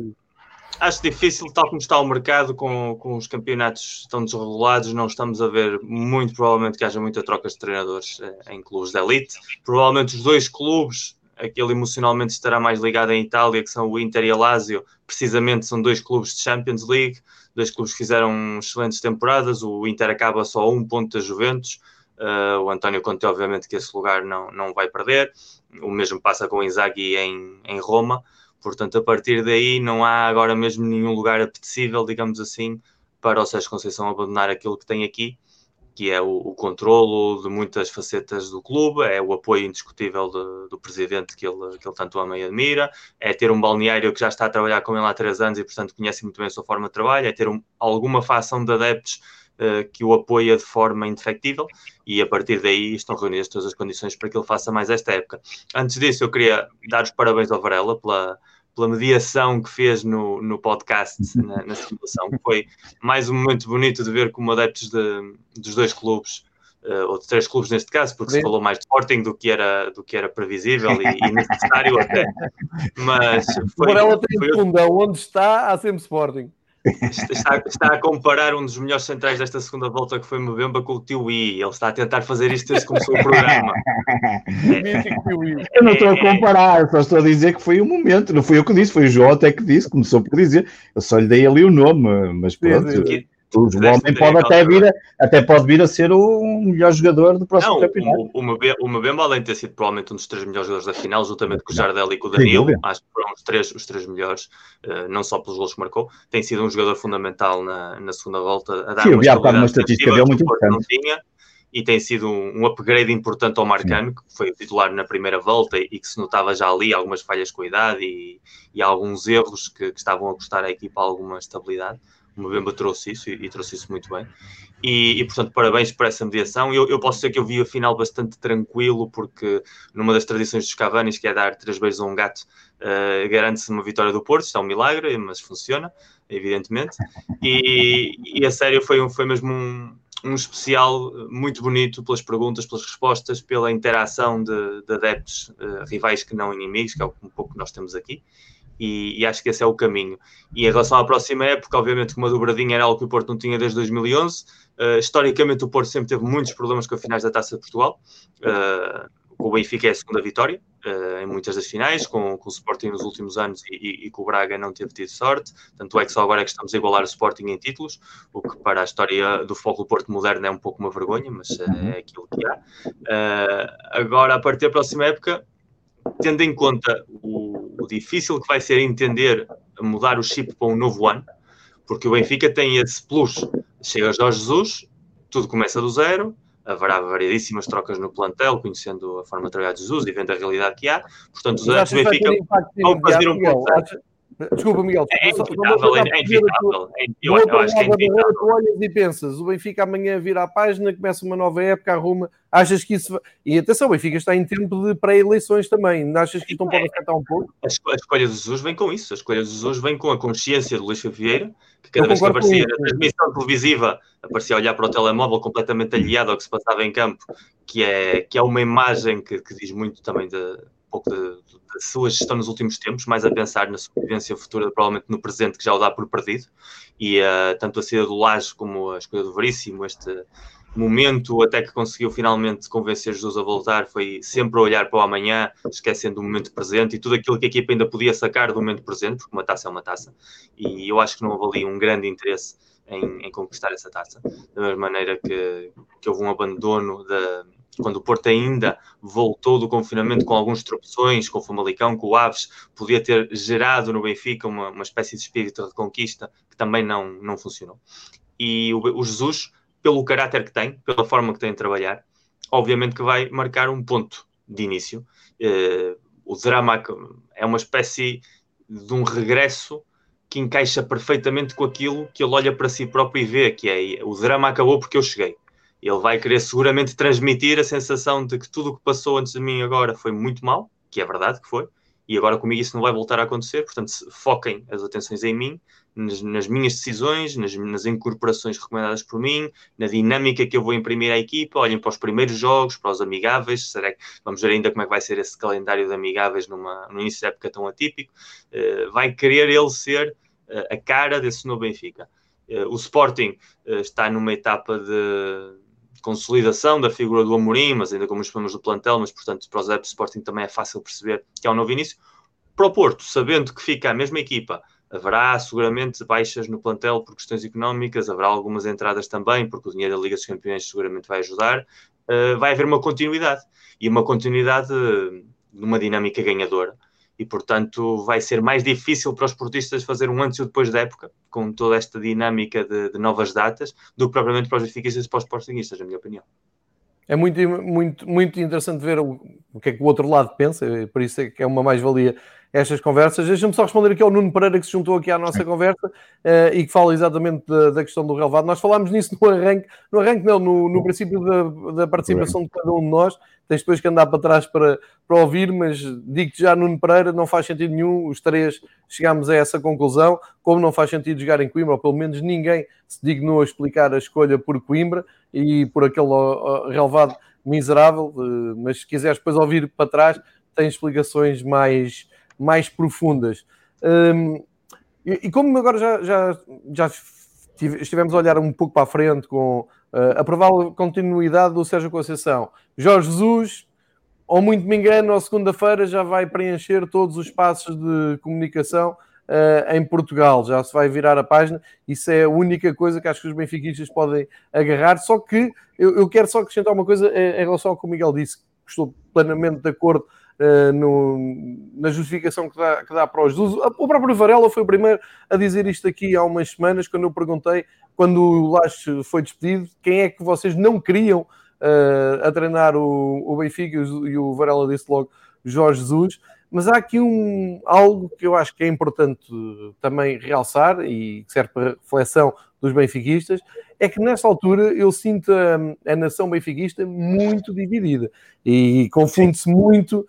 acho difícil, tal como está o mercado, com, com os campeonatos tão desregulados, não estamos a ver muito provavelmente que haja muita troca de treinadores eh, em clubes de elite. Provavelmente os dois clubes, aquele emocionalmente estará mais ligado em Itália, que são o Inter e a Lazio, precisamente são dois clubes de Champions League, dois clubes que fizeram excelentes temporadas, o Inter acaba só a um ponto da Juventus, uh, o António Conte obviamente que esse lugar não, não vai perder, o mesmo passa com o Inzaghi em, em Roma, Portanto, a partir daí não há agora mesmo nenhum lugar apetecível, digamos assim, para o Sérgio Conceição abandonar aquilo que tem aqui, que é o, o controlo de muitas facetas do clube, é o apoio indiscutível de, do presidente que ele, que ele tanto ama e admira, é ter um balneário que já está a trabalhar com ele há três anos e, portanto, conhece muito bem a sua forma de trabalho, é ter um, alguma facção de adeptos uh, que o apoia de forma indefectível e, a partir daí, estão reunidas todas as condições para que ele faça mais esta época. Antes disso, eu queria dar os parabéns ao Varela pela pela mediação que fez no, no podcast, na, na simulação. Foi mais um momento bonito de ver como adeptos de, dos dois clubes, uh, ou de três clubes neste caso, porque Sim. se falou mais de Sporting do que era, do que era previsível e, e necessário até. Mas foi. Por ela tem foi, fundão, onde está, há sempre Sporting. Está, está, a comparar um dos melhores centrais desta segunda volta que foi Mbemba com o Tio I. Ele está a tentar fazer isto desde que começou o programa. É, eu não estou a comparar, só estou a dizer que foi um momento. Não fui eu que disse, foi o João até que disse, começou por dizer. Eu só lhe dei ali o nome, mas pronto. Sim, sim. O homem pode até vir, a, até pode vir a ser o melhor jogador do próximo não, campeonato. O, o, Mbemba, além de ter sido provavelmente um dos três melhores jogadores da final, juntamente com o Jardel e com o Danilo, acho que foram os três, os três melhores, uh, não só pelos gols que marcou, tem sido um jogador fundamental na, na segunda volta. A dar Sim, eu vi uma estatística dele muito importante. Tinha, e tem sido um, um upgrade importante ao Marcano, que foi titular na primeira volta e que se notava já ali algumas falhas com a idade e, e alguns erros que, que, estavam a custar à equipa alguma estabilidade. O trouxe isso e, e, trouxe isso muito bem. E, e, portanto, parabéns por essa mediação. Eu, eu posso dizer que eu vi a final bastante tranquilo, porque numa das tradições dos Cavanis, que é dar três beijos a um gato, uh, garante-se uma vitória do Porto. Isto é um milagre, mas funciona, evidentemente. E, e a sério foi, foi mesmo um, um especial muito bonito pelas perguntas, pelas respostas, pela interação de, de adeptos uh, rivais que não inimigos, que é um pouco que nós temos aqui. E, e, acho que esse é o caminho. E em relação à próxima época, obviamente que uma dobradinha era algo que o Porto não tinha desde 2011. Uh, historicamente, o Porto sempre teve muitos problemas com as finais da Taça de Portugal. Uh, o Benfica é a segunda vitória uh, em muitas das finais, com, com, o Sporting nos últimos anos e, e, e com o Braga não teve tido sorte. Tanto é que só agora é que estamos a igualar o Sporting em títulos, o que para a história do Foco Porto moderno é um pouco uma vergonha, mas é aquilo que há. Agora, a partir da próxima época, tendo em conta o, o difícil que vai ser entender mudar o chip para um novo ano, porque o Benfica tem esse plus. Chega Jorge Jesus, tudo começa do zero, haverá variedíssimas trocas no plantel, conhecendo a forma de trabalhar de Jesus e vendo a realidade que há. Portanto, os adeptos do Benfica vão fazer um pouco. Desculpa, Miguel. É inevitável, é inevitável. Eu, eu acho que é inevitável. Tu olhas e pensas, o Benfica amanhã vira a página, começa uma nova época, arruma. Achas que isso... E atenção, o Benfica está em tempo de pré-eleições também. Achas que isto não pode afetar um pouco? A escolha de Jesus vem com isso. A escolha de Jesus vem com a consciência de Luís Vieira, que cada vez que aparecia na transmissão televisiva, aparecia a olhar para o telemóvel completamente aliado ao que se passava em campo, que é, que é uma imagem que, que diz muito também de pouco da sua gestão nos últimos tempos, mais a pensar na sobrevivência futura, provavelmente no presente, que já o dá por perdido. E uh, tanto a saída do Laje como a escolha do Veríssimo, este momento até que conseguiu finalmente convencer Jesus a voltar, foi sempre olhar para o amanhã, esquecendo o momento presente e tudo aquilo que a equipa ainda podia sacar do momento presente, porque uma taça é uma taça. E eu acho que não houve um grande interesse em, em conquistar essa taça. Da mesma maneira que, que houve um abandono da quando o Porto ainda voltou do confinamento com alguns tropeções, com o Famalicão, com o Aves, podia ter gerado no Benfica uma, uma espécie de espírito de reconquista que também não, não funcionou. E o, o Jesus, pelo caráter que tem, pela forma que tem de trabalhar, obviamente que vai marcar um ponto de início. Uh, o drama é uma espécie de um regresso que encaixa perfeitamente com aquilo que ele olha para si próprio e vê, que é o drama acabou porque eu cheguei ele vai querer seguramente transmitir a sensação de que tudo o que passou antes de mim agora foi muito mal, que é verdade que foi, e agora comigo isso não vai voltar a acontecer, portanto foquem as atenções em mim, nas, nas minhas decisões, nas, nas, incorporações recomendadas por mim, na dinâmica que eu vou imprimir à equipa, olhem para os primeiros jogos, para os amigáveis, será que, vamos ver ainda como é que vai ser esse calendário de amigáveis numa, no início da época tão atípico, uh, vai querer ele ser uh, a cara desse novo Benfica. Uh, o Sporting está numa etapa de consolidação da figura do Amorim, mas ainda com muitos problemas do plantel, mas portanto para os adeptos Sporting também é fácil perceber que é um novo início. Para o Porto, sabendo que fica a mesma equipa, haverá seguramente baixas no plantel por questões económicas, haverá algumas entradas também, porque o dinheiro da Liga dos Campeões seguramente vai ajudar, uh, vai haver uma continuidade, e uma continuidade numa dinâmica ganhadora e, portanto, vai ser mais difícil para os portistas fazer um antes e depois da época, com toda esta dinâmica de, de novas datas, do que propriamente para os benfiquistas e para os sportingistas, na minha opinião. É muito, muito, muito interessante ver o, o que é que o outro lado pensa, por isso é que é uma mais-valia estas conversas. Deixa-me só responder aqui ao Nuno Pereira que se juntou aqui à nossa Sim. conversa uh, e que fala exatamente da, da, questão do relevado. Nós falámos nisso no arranque, no arranque não, no, no princípio da, da participação de cada um de nós. Tens depois que andar para trás para, para ouvir, mas digo-te já, Nuno Pereira, não faz sentido nenhum. Os três chegámos a essa conclusão. Como não faz sentido jogar em Coimbra, ou pelo menos ninguém se dignou a explicar a escolha por Coimbra e por aquele relevado miserável. Uh, mas se quiseres depois ouvir para trás, tem explicações mais mais profundas. Um, e, e, como agora já, já, já estivemos a olhar um pouco para a frente com uh, a provável continuidade do Sérgio Conceição, Jorge Jesus, ou muito me engano, ou segunda-feira já vai preencher todos os passos de comunicação uh, em Portugal, já se vai virar a página. Isso é a única coisa que acho que os benfiquistas podem agarrar. Só que eu, eu quero só acrescentar uma coisa em relação ao que o Miguel disse, estou plenamente de acordo uh, no, na justificação que dá, que dá para os Jesus. O próprio Varela foi o primeiro a dizer isto aqui há umas semanas, quando eu perguntei, quando o Lache foi despedido, quem é que vocês não queriam uh, a treinar o, o Benfica e o Varela disse logo Jorge Jesus. Mas há aqui um, algo que eu acho que é importante também realçar e que serve para reflexão dos benfiquistas, é que nessa altura eu sinto a, a nação benfiquista muito dividida e confunde-se muito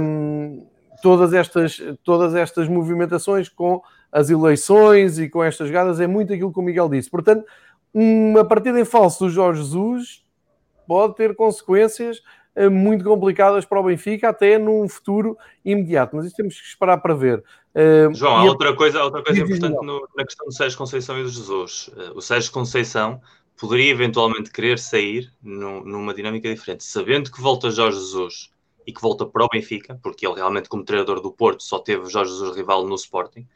um, todas, estas, todas estas movimentações com as eleições e com estas jogadas, é muito aquilo que o Miguel disse. Portanto, uma partida em falso do Jorge Jesus pode ter consequências eh, muito complicadas para o Benfica, até num futuro imediato. Mas isso temos que esperar para ver. João, há outra coisa, outra coisa importante no, na questão do Sérgio Conceição e do Jesus. Eh, o Sérgio Conceição poderia eventualmente querer sair numa dinâmica diferente, sabendo que volta Jorge Jesus e que volta para o Benfica, porque ele realmente, como treinador do Porto, só teve Jorge Jesus rival no Sporting,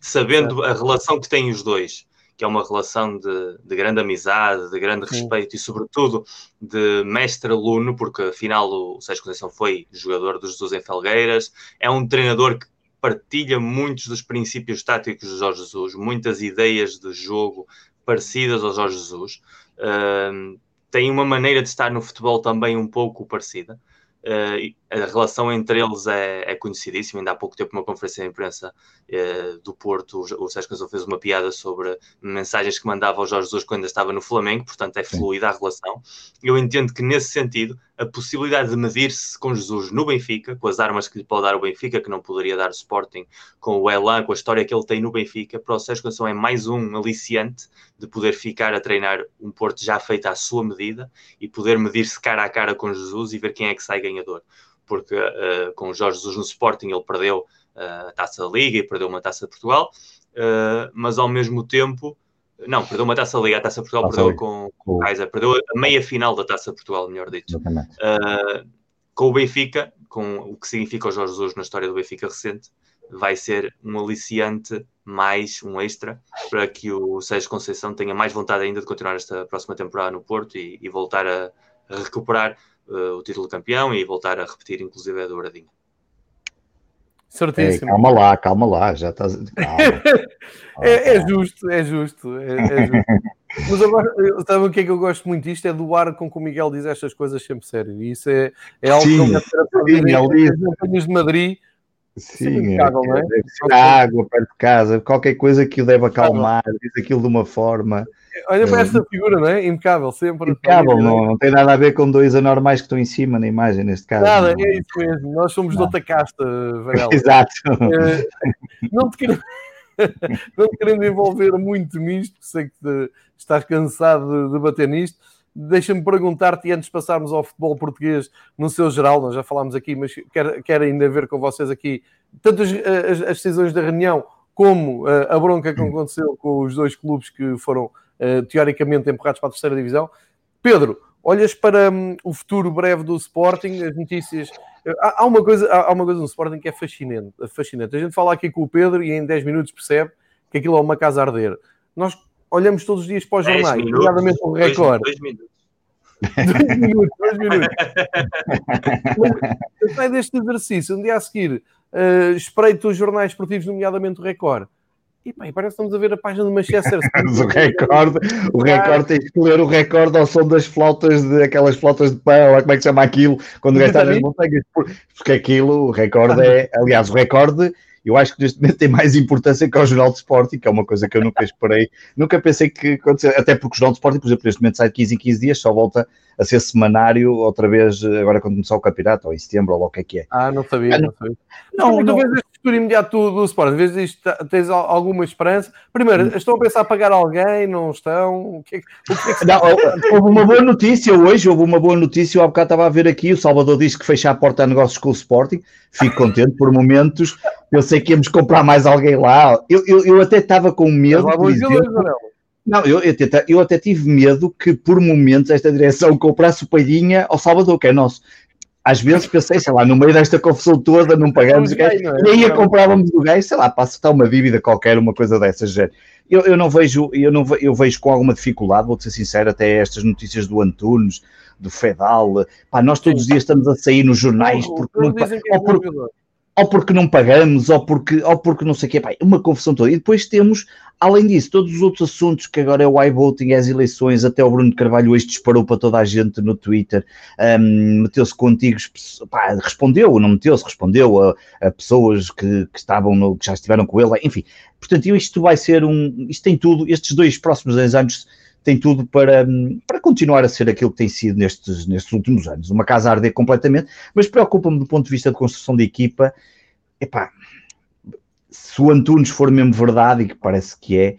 sabendo a relação que têm os dois que é uma relação de, de grande amizade, de grande Sim. respeito e, sobretudo, de mestre-aluno, porque afinal o Sérgio Conceição foi jogador do Jesus em Felgueiras, é um treinador que partilha muitos dos princípios táticos de Jorge Jesus, muitas ideias de jogo parecidas ao Jorge Jesus. Uh, tem uma maneira de estar no futebol também um pouco parecida. Uh, a relação entre eles é, é, conhecidíssima. Ainda há pouco tempo, uma conferência de imprensa uh, do Porto, o, Sérgio Conceição fez uma piada sobre mensagens que mandava ao Jorge Jesus quando ainda estava no Flamengo, portanto, é fluida a relação. Eu entendo que, nesse sentido, a possibilidade de medir-se com Jesus no Benfica, com as armas que lhe pode dar o Benfica, que não poderia dar o Sporting, com o Elan, com a história que ele tem no Benfica, para o Sérgio Conceição é mais um aliciante de poder ficar a treinar um Porto já feito à sua medida e poder medir-se cara a cara com Jesus e ver quem é que sai ganhador. Porque uh, com o Jorge Jesus no Sporting ele perdeu uh, a taça da Liga e perdeu uma taça de Portugal, uh, mas ao mesmo tempo não, perdeu uma taça Liga, a taça Portugal taça perdeu com, com o Kaiser, perdeu a meia final da taça Portugal, melhor dito. Uh, com o Benfica, com o que significa o Jorge Jesus na história do Benfica recente, vai ser um aliciante mais, um extra, para que o Sérgio Conceição tenha mais vontade ainda de continuar esta próxima temporada no Porto e, e voltar a, a recuperar uh, o título de campeão e voltar a repetir, inclusive, a douradinha. Certíssimo. Ei, calma lá, calma lá, já estás. é, é, justo, é justo. É, é justo. Mas agora, sabe o que é que eu gosto muito disto? É do ar com que o Miguel diz estas coisas sempre sério. E isso é, é algo sim, que eu quero de Madrid. Sim, é, não é? é água perto de casa, qualquer coisa que o deve acalmar, diz aquilo de uma forma. Olha para esta figura, não é? Impecável, sempre. Impecável, não, não tem nada a ver com dois anormais que estão em cima na imagem, neste caso. Nada, não. é isso mesmo. Nós somos não. de outra casta, Varela. Exato. É, não, te querendo, não te querendo envolver muito nisto, sei que estás cansado de, de bater nisto. Deixa-me perguntar-te, antes de passarmos ao futebol português no seu geral, nós já falámos aqui, mas quero, quero ainda ver com vocês aqui tanto as, as, as decisões da reunião como uh, a bronca que aconteceu com os dois clubes que foram teoricamente empurrados para a terceira divisão. Pedro, olhas para um, o futuro breve do Sporting, as notícias. Uh, há, há, uma coisa, há, há, uma coisa no Sporting que é fascinante, fascinante. A gente fala aqui com o Pedro e em 10 minutos percebe que aquilo é uma casa a arder. Nós olhamos todos os dias para os jornais, nomeadamente o recorde. Dois, dois minutos. dois minutos, dois minutos. Mas, sai deste exercício, um dia a seguir, uh, espreito os jornais esportivos, nomeadamente o Record, e pá, parece que estamos a ver a página do Manchester City. o recorde, o recorde tem que ler o recorde ao som das flautas, de, aquelas flautas de pão, como é que se chama aquilo, quando está nas montanhas, porque aquilo, o recorde é, aliás, o recorde eu acho que neste momento tem mais importância que o Jornal de Sporting, que é uma coisa que eu nunca esperei, nunca pensei que acontecesse, até porque o Jornal de Sporting, por exemplo, neste momento sai de 15 em 15 dias, só volta a ser semanário outra vez, agora quando começar o campeonato, ou em setembro, ou o que é que é. Ah, não sabia, ah, não, não sabia. Não, não, não, futuro imediato do, Sporting? Vês isto, tens alguma esperança? Primeiro, hum. estão a pensar a pagar alguém? Não estão? O que é, o que, é que não, houve uma boa notícia hoje, houve uma boa notícia, eu há bocado estava a ver aqui, o Salvador disse que fecha a porta a negócios com o Sporting, fico contente por momentos, eu sei que íamos comprar mais alguém lá, eu, eu, eu até estava com medo, exemplo, não, eu, eu, até, eu até tive medo que por momentos esta direção comprasse o Palhinha ao Salvador, que é nosso às vezes pensei, sei lá, no meio desta confusão toda, não pagamos o gajo, é? nem a comprávamos do gajo, sei lá, para acertar uma dívida qualquer, uma coisa dessas. Eu, eu não vejo, eu não eu vejo com alguma dificuldade, vou ser sincero, até estas notícias do Antunes, do Fedal, pá, nós todos os dias estamos a sair nos jornais porque não, que é por, ou porque não pagamos, ou porque, ou porque não sei o quê, pá, uma confusão toda. E depois temos, além disso, todos os outros assuntos que agora é o iVoting, é as eleições, até o Bruno Carvalho hoje disparou para toda a gente no Twitter, um, meteu-se com antigos, pá, respondeu, não meteu-se, respondeu a, a pessoas que, que, estavam no, que já estiveram com ele, enfim. Portanto, isto vai ser um, isto tem tudo, estes dois próximos 10 anos tem tudo para, para continuar a ser aquilo que tem sido nestes, nestes últimos anos. Uma casa a arder completamente, mas preocupa-me do ponto de vista de construção de equipa. Epá, se o Antunes for mesmo verdade, e que parece que é,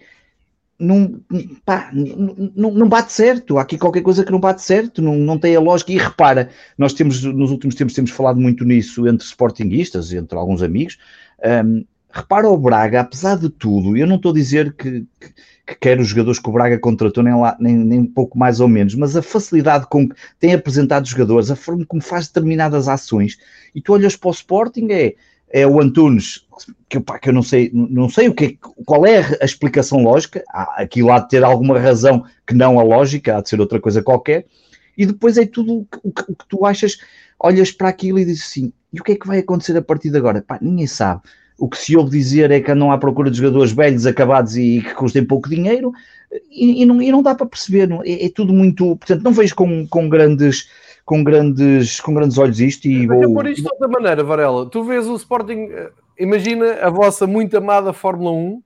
não, pá, não, não, bate certo. Há aqui qualquer coisa que não bate certo, não, não tem a lógica. E repara, nós temos nos últimos tempos temos falado muito nisso entre sportinguistas, entre alguns amigos. Um, repara o Braga, apesar de tudo, eu não estou a dizer que, que que quer os jogadores que o Braga contratou, nem, lá, nem, nem pouco mais ou menos, mas a facilidade com que tem apresentado os jogadores, a forma como faz determinadas ações, e tu olhas para o Sporting, é, é o Antunes, que, pá, que eu não sei, não sei o que, qual é a explicação lógica, há, aquilo há de ter alguma razão que não a lógica, há de ser outra coisa qualquer, e depois é tudo o que, o que, o que tu achas, olhas para aquilo e dizes assim, e o que é que vai acontecer a partir de agora? Pá, ninguém sabe o que se ouve dizer é que andam à procura de jogadores velhos, acabados e que custem pouco dinheiro, e, e, não, e não, dá para perceber, é, é, tudo muito. Portanto, não vejo com, com, grandes. Com grandes, com grandes olhos isto e vou... por isto de outra maneira, Varela. Tu vês o Sporting, eh, imagina a vossa muito amada Fórmula 1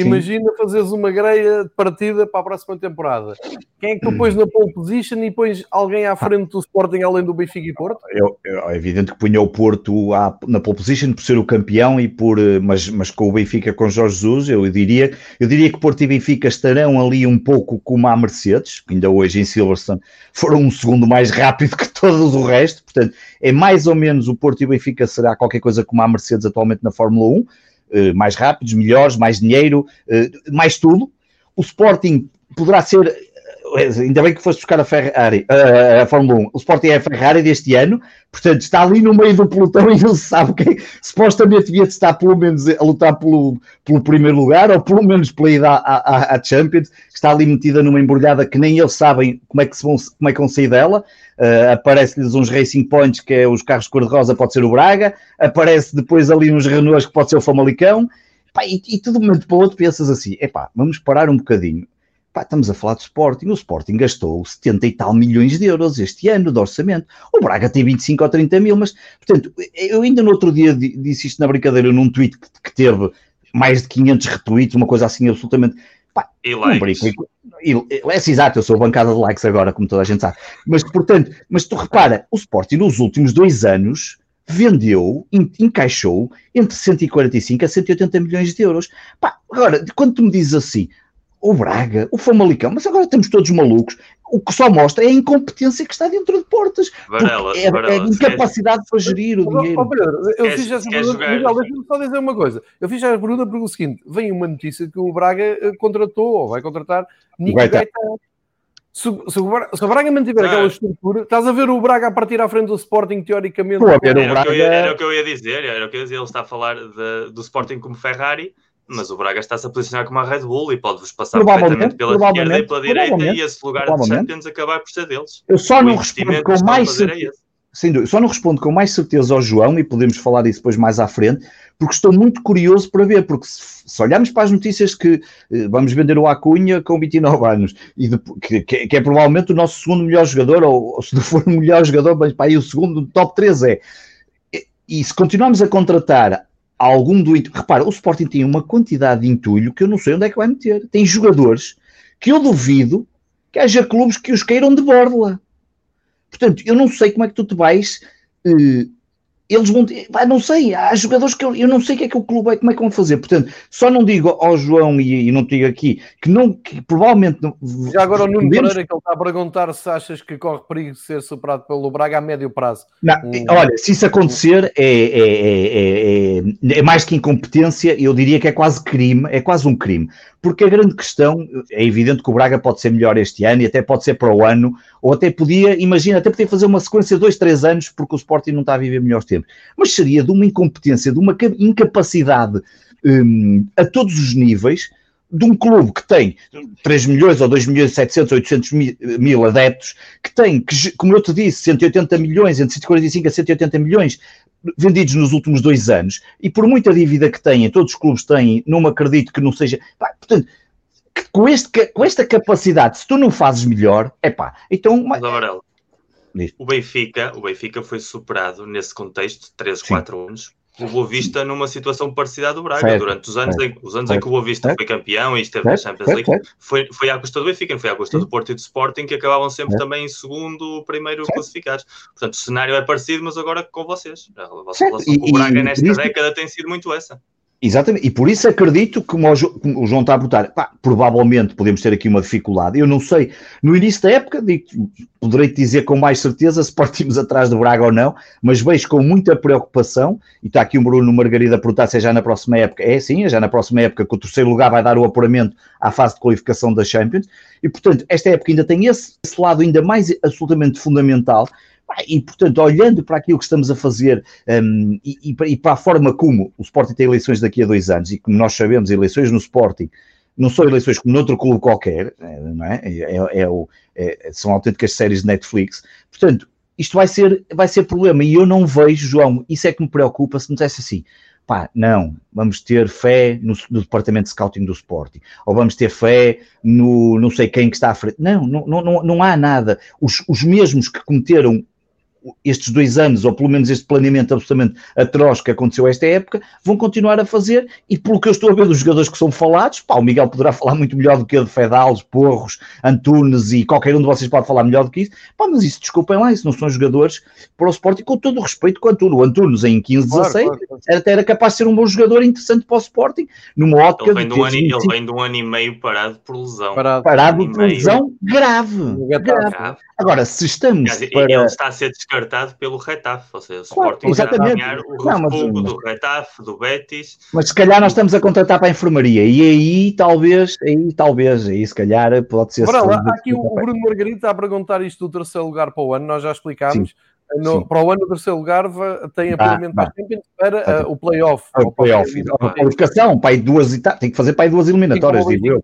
Imagina Sim. fazeres uma greia de partida para a próxima temporada. Quem é que tu pões na pole position e pões alguém à frente do Sporting além do Benfica e Porto? é evidente que punha o Porto à, na pole position por ser o campeão e por, eh, mas, mas com o Benfica com Jorge Jesus, eu diria, eu diria que Porto e Benfica estarão ali um pouco como a Mercedes, que ainda hoje em Silverstone foram um segundo mais rápido que todos o resto, portanto é mais ou menos o Porto e o Benfica será qualquer coisa como a Mercedes atualmente na Fórmula 1, eh, mais rápidos, melhores, mais dinheiro, eh, mais tudo. O Sporting poderá ser eh, ainda bem que foste buscar a Ferrari, a, Fórmula 1. O Sporting é a Ferrari deste ano, portanto está ali no meio do pelotão e não se sabe quem. Supostamente devia estar pelo menos a lutar pelo, pelo primeiro lugar ou pelo menos pela ida à, à, Champions. Está ali metida numa embrulhada que nem eles sabem como é que, se vão, como é que vão sair dela. Uh, Aparece-lhes uns Racing Points, que é os carros cor-de-rosa, pode ser o Braga. Aparece depois ali uns Renaults, que pode ser o Famalicão. e, e tudo de momento para o outro pensas assim: epá, vamos parar um bocadinho Pá, estamos a falar de Sporting. O Sporting gastou 70 e tal milhões de euros este ano de orçamento. O Braga tem 25 ou 30 mil, mas, portanto, eu ainda no outro dia disse isto na brincadeira num tweet que, que teve mais de 500 retweets, uma coisa assim absolutamente. Pá, e likes. é exato, eu sou bancada de likes agora, como toda a gente sabe. Mas, portanto, mas tu repara, o Sporting nos últimos dois anos vendeu, encaixou entre 145 a 180 milhões de euros. Pá, agora, quando tu me dizes assim, o Braga, o Famalicão, mas agora estamos todos malucos. O que só mostra é a incompetência que está dentro de portas. Varela, é, Varela, é a incapacidade queres... para gerir o dinheiro. Oh, Pedro, eu queres, fiz essa pergunta. Miguel, deixa-me só dizer uma coisa. Eu fiz essa pergunta porque o seguinte: vem uma notícia que o Braga eh, contratou ou vai contratar Nico Gaeta. Se, se, se, o Braga mantiver ah. aquela estrutura, estás a ver o Braga a partir à frente do Sporting, teoricamente. Pô, era, o Braga... ia, era, o que eu ia dizer, era o que eu ia dizer. Ele está a falar de, do Sporting como Ferrari mas o Braga está-se a posicionar como a Red Bull e pode-vos passar perfeitamente pela esquerda e pela direita e esse lugar de Champions acabar por ser deles. Eu só não respondo com mais certeza. Sem dúvida, só não respondo com mais certeza ao João e podemos falar disso depois mais à frente, porque estou muito curioso para ver, porque se, se olharmos para as notícias que eh, vamos vender o Acunha com 29 anos, e de, que, que, é provavelmente o nosso segundo melhor jogador, ou, ou se não for o melhor jogador, mas para aí o segundo top 3 é. E, e se continuarmos a contratar algum do. Repara, o Sporting tem uma quantidade de entulho que eu não sei onde é que vai meter. Tem jogadores que eu duvido que haja clubes que os queiram de borla. Portanto, eu não sei como é que tu te vais uh, eles vão. Pá, não sei, há jogadores que eu, eu não sei o que é que o clube é, como é que vão fazer. Portanto, só não digo ao João e, e não digo aqui que, não, que provavelmente. Não, Já agora o Nuno Pereira que ele está a perguntar se achas que corre perigo de ser superado pelo Braga a médio prazo. Não, um... Olha, se isso acontecer é, é, é, é, mais que incompetência, eu diria que é quase crime, é quase um crime. Porque a grande questão, é evidente que o Braga pode ser melhor este ano e até pode ser para o ano, ou até podia, imagina, até podia fazer uma sequência de dois, três anos, porque o Sporting não está a viver melhores tempos. Mas seria de uma incompetência, de uma incapacidade um, a todos os níveis de um clube que tem 3 milhões ou 2 milhões e 700 ou 800 mil adeptos, que tem, que, como eu te disse, 180 milhões, entre 145 a 180 milhões vendidos nos últimos dois anos, e por muita dívida que têm, todos os clubes têm, não me acredito que não seja. Pá, portanto, com, este, com esta capacidade, se tu não fazes melhor, é pá, então. Mas, Amarelo, o Benfica, o Benfica foi superado nesse contexto, 3, 4 anos, o Boa Vista numa situação parecida à do Braga. Certo, Durante os anos, certo, em, os anos certo, em que o Boa Vista foi campeão e esteve na Champions League, foi, foi à custa do Benfica, não foi à custa do Porto e do Sporting, que acabavam sempre também em segundo, primeiro classificados. Portanto, o cenário é parecido, mas agora com vocês. A vossa relação com o Braga nesta década tem sido muito essa. Exatamente, e por isso acredito, como o, João está a botar, pá, provavelmente podemos ter aqui uma dificuldade. Eu não sei, no início da época, poderei dizer com mais certeza se partimos atrás do Braga ou não, mas vejo com muita preocupação, e está aqui o Bruno Margarida a perguntar se é já na próxima época. É sim, é já na próxima época que o terceiro lugar vai dar o apuramento à fase de qualificação da Champions, e portanto, esta época ainda tem esse, esse lado ainda mais absolutamente fundamental, e, portanto, olhando para aquilo que estamos a fazer um, e, e, para a forma como o Sporting tem eleições daqui a dois anos, e como nós sabemos, eleições no Sporting não são eleições como noutro clube qualquer, eh, não é? É, é, é, é são autênticas séries de Netflix. Portanto, isto vai ser, vai ser problema. E eu não vejo, João, isso é que me preocupa se não dissesse assim. Pá, não, vamos ter fé no, no, departamento de scouting do Sporting, ou vamos ter fé no não sei quem que está à frente. Não, não, não, não há nada. Os, os mesmos que cometeram estes dois anos, ou pelo menos este planeamento absolutamente atroz que aconteceu esta época, vão continuar a fazer, e pelo que eu estou a ver dos jogadores que são falados, pá, o Miguel poderá falar muito melhor do que o de Fedales, Porros, Antunes e qualquer um de vocês pode falar melhor do que isso, pá, mas isso, desculpem lá, isso não são jogadores para o Sporting, com todo o respeito com o Antunes. O Antunes em 15, claro, 16, claro, claro. até era capaz de ser um bom jogador interessante para o Sporting, numa ótica ele vem de, um ano, ele vem de um ano e meio parado por lesão. Parado, parado por lesão grave. grave. Agora, se estamos para... Ele está a ser descartado pelo Retaf, ou seja, o claro, Sporting exatamente. a o não, mas, do Retaf, do Betis. Mas se calhar nós estamos a contratar para a enfermaria e aí talvez, aí talvez, aí se calhar pode ser... Ora, lá, aqui o, Bruno Margarida está a perguntar isto do terceiro lugar para o ano, nós já explicámos. No, para o ano, o terceiro lugar tem apuramento ah, para, para uh, o playoff. O playoff. A qualificação, para duas, tem que fazer para aí duas eliminatórias, digo eu.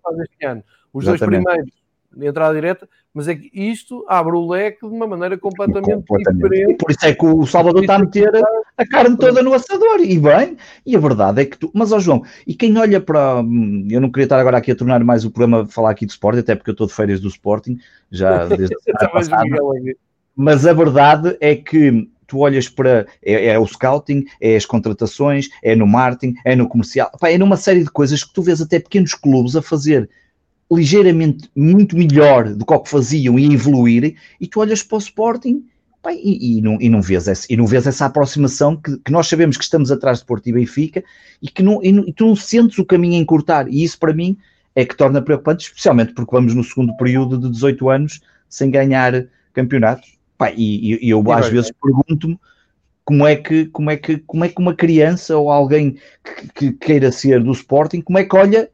Os Exatamente. dois primeiros entrada direta, mas é que isto abre o leque de uma maneira completamente, completamente. diferente. E por isso é que o Salvador está a meter a carne toda no assador, e bem, e a verdade é que tu, mas ó João, e quem olha para, hum, eu não queria estar agora aqui a tornar mais o programa falar aqui do Sporting, até porque eu estou de férias do Sporting, já desde a passada, mas a verdade é que tu olhas para é, é, o scouting, é as contratações, é no marketing, é no comercial, Pá, é numa série de coisas que tu vês até pequenos clubes a fazer ligeiramente muito melhor do que o que faziam e evoluírem, e tu olhas para o Sporting e, e, não, e, não vês essa, e não vês essa aproximação que, que, nós sabemos que estamos atrás de Porto e Benfica e que não, e, tu não sentes o caminho a encurtar, e isso para mim é que torna preocupante, especialmente porque vamos no segundo período de 18 anos sem ganhar campeonatos. E, e, eu às vezes pergunto-me como é que como é que como é que uma criança ou alguém que, que, queira ser do Sporting como é que olha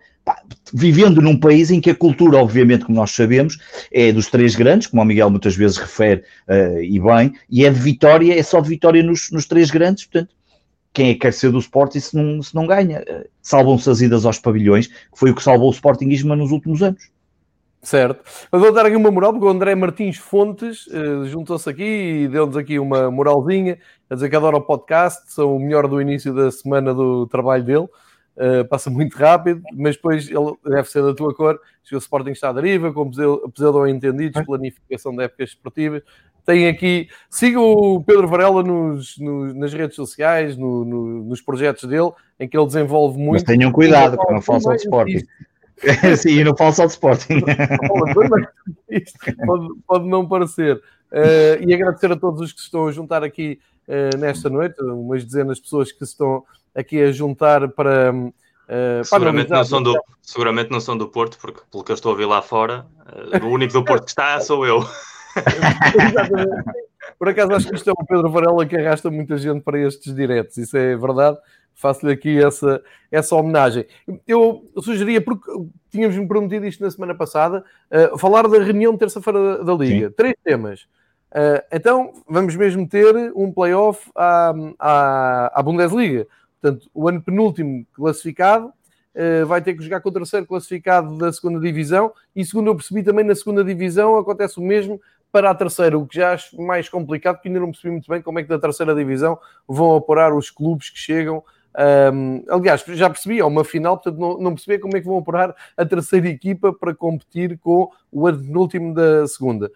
vivendo num país em que a cultura, obviamente, como nós sabemos, é dos três grandes, como o Miguel muitas vezes refere, uh, e bem, e é de vitória, é só de vitória nos, nos três grandes, portanto, quem é que quer ser do Sporting se não, se não ganha? Uh, Salvam-se as idas aos pavilhões, que foi o que salvou o Sportingismo nos últimos anos. Certo. Mas vou dar aqui uma moral, porque o André Martins Fontes uh, juntou-se aqui e deu-nos aqui uma moralzinha, a dizer que adora o podcast, são o melhor do início da semana do trabalho dele. Uh, passa muito rápido, mas depois ele deve ser da tua cor. Se o Sporting está à deriva, com pseudo entendidos, planificação de épocas esportivas. Tem aqui, siga o Pedro Varela nos, nos, nas redes sociais, no, no, nos projetos dele, em que ele desenvolve muito. Mas tenham cuidado, que não só de Sporting. Sim, não fala só de Sporting. pode, pode não parecer. Uh, e agradecer a todos os que se estão a juntar aqui uh, nesta noite, umas dezenas de pessoas que se estão aqui a juntar para. Uh, seguramente, não são do, seguramente não são do Porto, porque pelo que eu estou a ver lá fora, uh, o único do Porto que está sou eu. Exatamente. Por acaso acho que isto é o Pedro Varela que arrasta muita gente para estes diretos, isso é verdade. Faço-lhe aqui essa, essa homenagem. Eu sugeria, porque tínhamos me prometido isto na semana passada, uh, falar da reunião de terça-feira da, da Liga. Sim. Três temas. Uh, então, vamos mesmo ter um playoff à, à, à Bundesliga. Portanto, o ano penúltimo classificado uh, vai ter que jogar com o terceiro classificado da segunda divisão e segundo eu percebi também na segunda divisão acontece o mesmo para a terceira, o que já acho mais complicado, porque ainda não percebi muito bem como é que da terceira divisão vão apurar os clubes que chegam. Um, aliás, já percebi, é uma final, portanto não, não percebi como é que vão apurar a terceira equipa para competir com o último da segunda.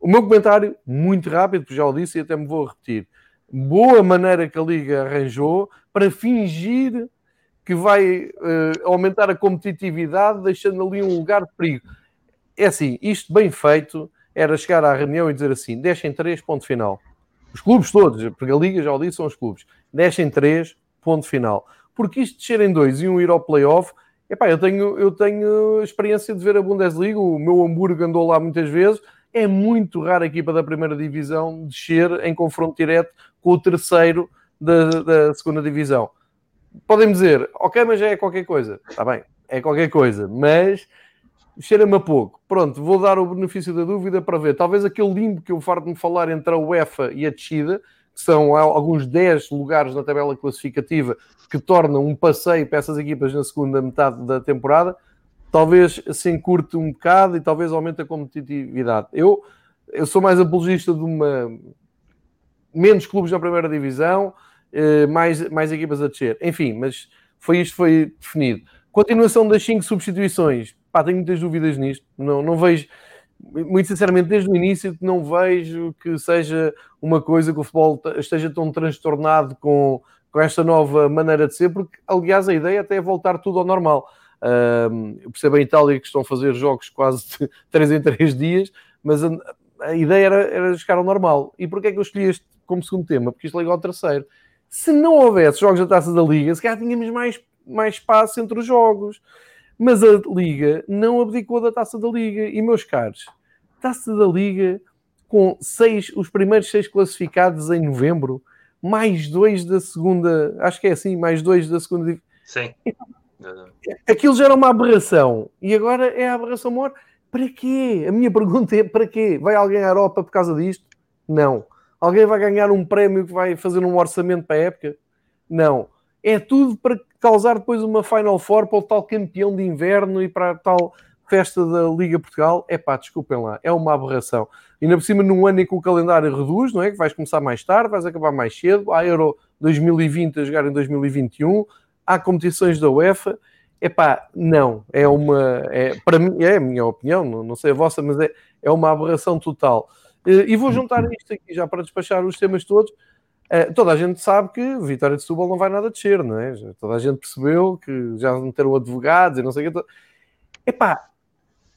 O meu comentário, muito rápido, porque já o disse e até me vou repetir. Boa maneira que a Liga arranjou para fingir que vai uh, aumentar a competitividade, deixando ali um lugar de perigo. É assim, isto bem feito, era chegar à reunião e dizer assim: deixem três, ponto final. Os clubes todos, porque a Liga já o disse, são os clubes. Deixem três, ponto final. Porque isto de ser em dois e um ir ao playoff, epá, eu tenho, eu tenho experiência de ver a Bundesliga, o meu Hamburgo andou lá muitas vezes. É muito raro a equipa da primeira divisão descer em confronto direto com o terceiro da, da segunda divisão. Podem dizer, ok, mas é qualquer coisa. Está bem, é qualquer coisa, mas cheira-me a pouco. Pronto, vou dar o benefício da dúvida para ver. Talvez aquele limbo que eu farto de me falar entre a UEFA e a descida, que são alguns 10 lugares na tabela classificativa que tornam um passeio para essas equipas na segunda metade da temporada, talvez se encurte um bocado e talvez aumente a competitividade. Eu, eu sou mais apologista de uma menos clubes na primeira divisão, mais, mais equipas a descer. Enfim, mas foi isto foi definido. Continuação das 5 substituições pá, tenho muitas dúvidas nisto. Não, não vejo, muito sinceramente, desde o início, não vejo que seja uma coisa que o futebol esteja tão transtornado com, com esta nova maneira de ser, porque, aliás, a ideia até é voltar tudo ao normal. Eu percebo a Itália que estão a fazer jogos quase de 3 em 3 dias, mas a, a ideia era, era chegar ao normal. E porquê é que eu escolhi este como segundo tema? Porque isto liga ao terceiro. Se não houvesse jogos da Taça da Liga, se calhar tínhamos mais, mais espaço entre os jogos. Mas a Liga não abdicou da taça da Liga. E, meus caros, taça da Liga com seis, os primeiros seis classificados em novembro, mais dois da segunda, acho que é assim, mais dois da segunda. Sim. Aquilo já era uma aberração e agora é a aberração maior. Para quê? A minha pergunta é: para quê? Vai alguém à Europa por causa disto? Não. Alguém vai ganhar um prémio que vai fazer um orçamento para a época? Não. É tudo para causar depois uma Final Four para o tal campeão de inverno e para a tal festa da Liga Portugal, é pá, desculpem lá, é uma aberração. Ainda por cima, num ano em que o calendário reduz, não é? Que vais começar mais tarde, vais acabar mais cedo, há Euro 2020 a jogar em 2021, há competições da UEFA, é pá, não, é uma, é, para mim, é a minha opinião, não, não sei a vossa, mas é, é uma aberração total. Eh, e vou juntar isto aqui já para despachar os temas todos. Uh, toda a gente sabe que Vitória de Setúbal não vai nada descer, não é? Toda a gente percebeu que já meteram advogados e não sei o que. Epá,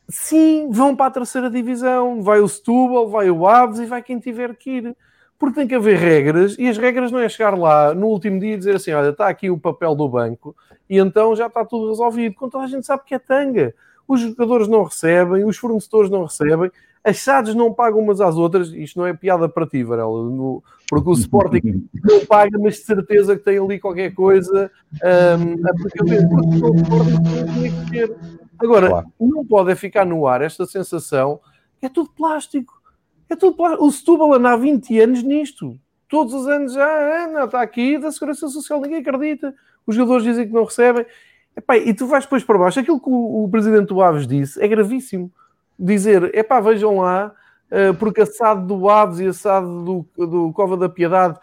sim, vão para a terceira divisão, vai o Setúbal, vai o Aves e vai quem tiver que ir. Porque tem que haver regras e as regras não é chegar lá no último dia e dizer assim: olha, está aqui o papel do banco e então já está tudo resolvido. Quando toda a gente sabe que é tanga. Os jogadores não recebem, os fornecedores não recebem, as SADs não pagam umas às outras. Isto não é piada para ti, Varela. No, porque o Sporting não paga, mas de certeza que tem ali qualquer coisa um, a porque o Sporting que ter. Agora, claro. não pode ficar no ar esta sensação que é tudo plástico. É tudo plástico. O Setúbal anda há 20 anos nisto. Todos os anos já ah, não, está aqui da Segurança Social, ninguém acredita. Os jogadores dizem que não recebem. Epá, e tu vais depois para baixo. Aquilo que o, o presidente do Aves disse é gravíssimo. Dizer, epá, vejam lá, uh, porque assado do Aves e assado do, do Cova da Piedade,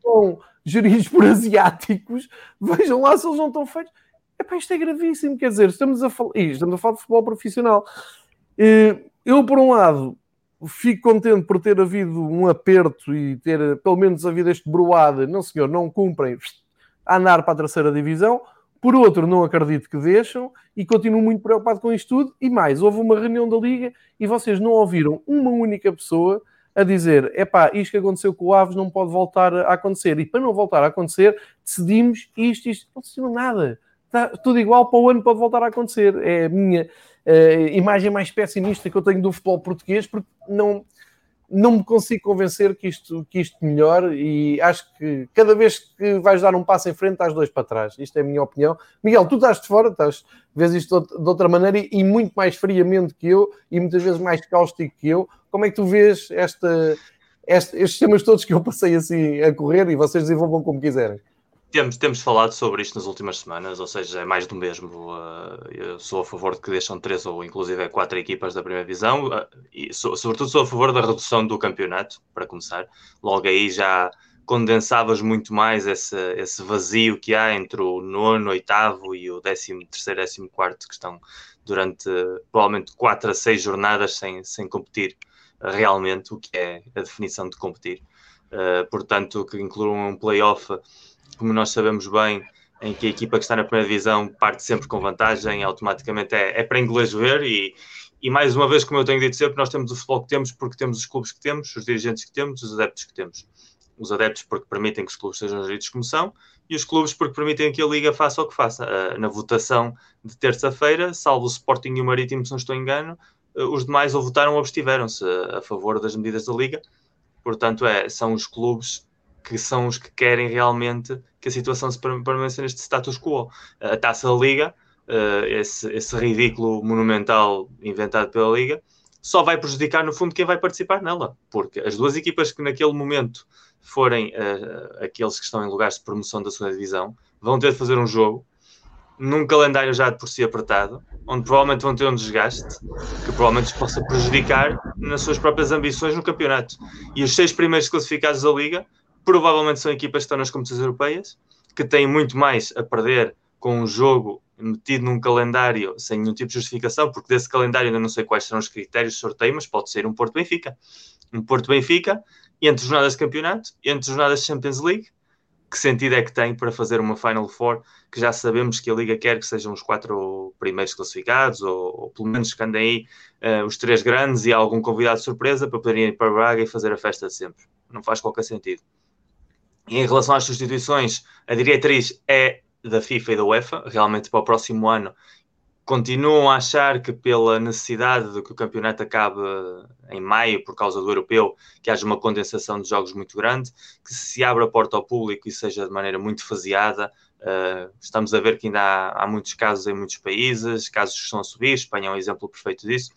são geridos por asiáticos, vejam lá se eles não estão feitos. Epá, isto é gravíssimo, quer dizer, estamos a, falar, estamos a falar de futebol profissional. Uh, eu, por um lado, fico contente por ter havido um aperto e ter, pelo menos, havido este broada. Não, senhor, não cumprem a andar para a terceira divisão. Por outro, não acredito que deixam e continuo muito preocupado com isto tudo. E mais, houve uma reunião da Liga e vocês não ouviram uma única pessoa a dizer: é pá, isto que aconteceu com o Aves não pode voltar a acontecer. E para não voltar a acontecer, decidimos isto, isto. Não decidiram nada. Está tudo igual para o ano pode voltar a acontecer. É a minha uh, imagem mais pessimista que eu tenho do futebol português, porque não não me consigo convencer que isto, que isto melhore e acho que cada vez que vais dar um passo em frente, estás dois para trás. Isto é a minha opinião. Miguel, tu estás de fora, estás, vês isto de outra maneira e, muito mais friamente que eu e muitas vezes mais cáustico que eu. Como é que tu vês esta, estes temas todos que eu passei assim a correr e vocês desenvolvam como quiserem? Temos, temos falado sobre isto nas últimas semanas, ou seja, é mais do mesmo. eu sou a favor de que deixam três ou inclusive quatro equipas da primeira divisão e sou, sobretudo sou a favor da redução do campeonato, para começar. Logo aí já condensavas muito mais esse, esse vazio que há entre o nono, oitavo e o décimo terceiro, décimo quarto que estão durante provavelmente quatro a seis jornadas sem, sem competir realmente, o que é a definição de competir. Portanto, que incluam um playoff, como nós sabemos bem, em que a equipa que está na primeira divisão parte sempre com vantagem, automaticamente é, é para inglês ver e, e mais uma vez, como eu tenho dito sempre, nós temos o futebol que temos porque temos os clubes que temos, os dirigentes que temos, os adeptos que temos. Os adeptos porque permitem que os clubes sejam geridos como são e os clubes porque permitem que a Liga faça o que faça. Uh, na votação de terça-feira, salvo o Sporting e o Marítimo, se não estou engano, uh, os demais ou votaram ou abstiveram-se a favor das medidas da Liga Portanto, é, são os clubes que são os que querem realmente que a situação se permaneça neste status quo. A taça da Liga, uh, esse, esse, ridículo monumental inventado pela Liga, só vai prejudicar, no fundo, quem vai participar nela, porque as duas equipas que naquele momento forem uh, aqueles que estão em lugares de promoção da segunda divisão vão ter de fazer um jogo num calendário já de por si apertado, onde provavelmente vão ter um desgaste que provavelmente os possa prejudicar nas suas próprias ambições no campeonato. E os seis primeiros classificados da Liga provavelmente são equipas que estão nas competições europeias, que têm muito mais a perder com um jogo metido num calendário sem nenhum tipo de justificação, porque desse calendário ainda não sei quais serão os critérios de sorteio, mas pode ser um Porto Benfica. Um Porto Benfica, entre jornadas de campeonato, entre jornadas de Champions League, que sentido é que tem para fazer uma Final Four que já sabemos que a Liga quer que sejam os quatro primeiros classificados, ou, ou pelo menos que andem aí uh, os três grandes e algum convidado de surpresa para poderem ir para Braga e fazer a festa de sempre. Não faz qualquer sentido. E em relação às substituições, a diretriz é da FIFA e da UEFA, realmente para o próximo ano continuam a achar que pela necessidade de que o campeonato acabe em maio por causa do europeu, que haja uma condensação de jogos muito grande, que se abra a porta ao público e seja de maneira muito faseada. Uh, estamos a ver que ainda há, há, muitos casos em muitos países, casos que estão a subir, Espanha é um exemplo perfeito disso.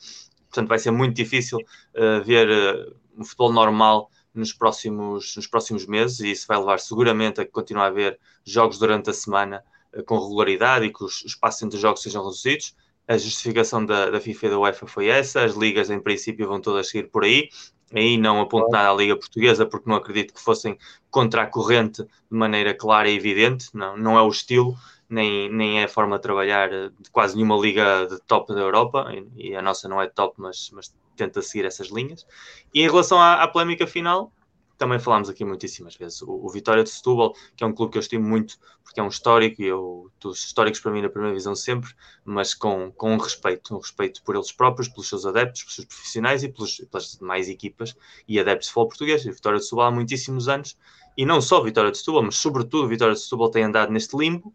Portanto, vai ser muito difícil uh, ver uh, um futebol normal nos próximos, nos próximos meses e isso vai levar seguramente a que continue a haver jogos durante a semana eh, com regularidade e que os espaços entre os jogos sejam reduzidos. A justificação da, da FIFA e da UEFA foi essa. As ligas, em princípio, vão todas seguir por aí. Aí não aponto nada à Liga Portuguesa, porque não acredito que fossem contra a corrente de maneira clara e evidente. Não, não é o estilo, nem, nem é a forma de trabalhar de quase nenhuma liga de top da Europa. E, a nossa não é top, mas, mas tenta seguir essas linhas. E em relação à, à polémica final, também falámos aqui muitíssimas vezes. O, o, Vitória de Setúbal, que é um clube que eu estimo muito, porque é um histórico, e eu, dos históricos para mim na primeira visão sempre, mas com, com um respeito, um respeito por eles próprios, pelos seus adeptos, pelos seus profissionais e pelos, pelas demais equipas e adeptos de futebol português. E Vitória de Setúbal há muitíssimos anos, e não só Vitória de Setúbal, mas sobretudo Vitória de Setúbal tem andado neste limbo,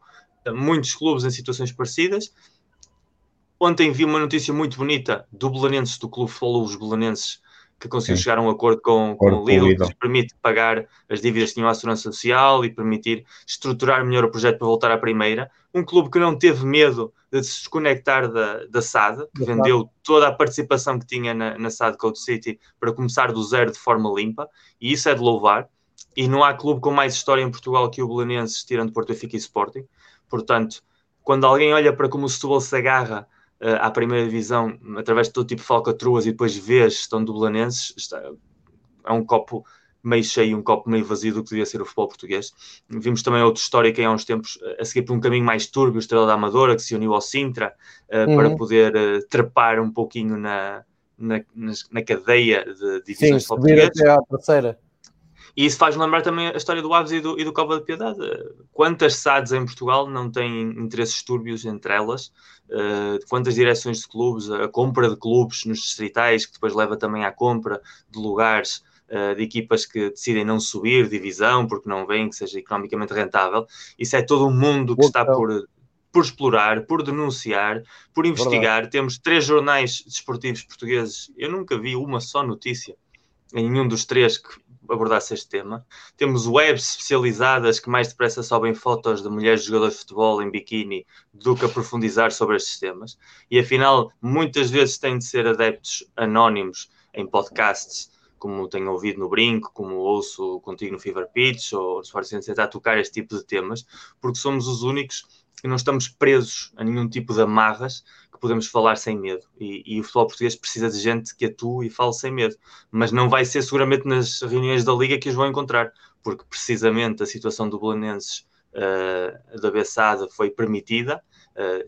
muitos clubes em situações parecidas. Ontem vi uma notícia muito bonita do Belenenses, do Clube Futebol dos Belenenses, que conseguiu Sim. chegar a um acordo com, com o Lidl, que lhes permite pagar as dívidas que tinham à Segurança Social e permitir estruturar melhor o projeto para voltar à primeira. Um clube que não teve medo de se desconectar da, da SAD, que vendeu toda a participação que tinha na, na SAD Code City para começar do zero de forma limpa, e isso é de louvar. E não há clube com mais história em Portugal que o Belenenses, tirando Porto Benfica e Sporting. Portanto, quando alguém olha para como o Setúbal se agarra uh, à primeira divisão através de todo tipo de falcatruas e depois vê a gestão do Belenenses, está, é um copo meio cheio, um copo meio vazio do que devia ser o futebol português. Vimos também outra história que há uns tempos a seguir por um caminho mais turbio, o Estrela da Amadora, que se uniu ao Sintra uh, uhum. para poder uh, trepar um pouquinho na, na, na cadeia de divisões Sim, português. Até à terceira. E isso faz lembrar também a história do Aves e do, e do Cova de Piedade. Quantas SADs em Portugal não têm interesses túrbios entre elas? Uh, quantas direções de clubes, a compra de clubes nos distritais, que depois leva também à compra de lugares uh, de equipas que decidem não subir divisão porque não veem que seja economicamente rentável. Isso é todo um mundo que está por, por explorar, por denunciar, por investigar. Verdade. Temos três jornais desportivos portugueses. Eu nunca vi uma só notícia em nenhum dos três que abordasse este tema. Temos webs especializadas que mais depressa sobem fotos de mulheres jogadoras de futebol em biquíni do que aprofundizar sobre estes temas. E afinal, muitas vezes têm de ser adeptos anónimos em podcasts como tenho ouvido no Brinco, como ouço contigo no Fever Pitch, ou no Sport Center a tocar este tipo de temas, porque somos os únicos que não estamos presos a nenhum tipo de amarras que podemos falar sem medo. E, e, o futebol português precisa de gente que atue e fale sem medo. Mas não vai ser seguramente nas reuniões da Liga que os vão encontrar, porque precisamente a situação do Belenenses uh, da Bessada foi permitida, uh,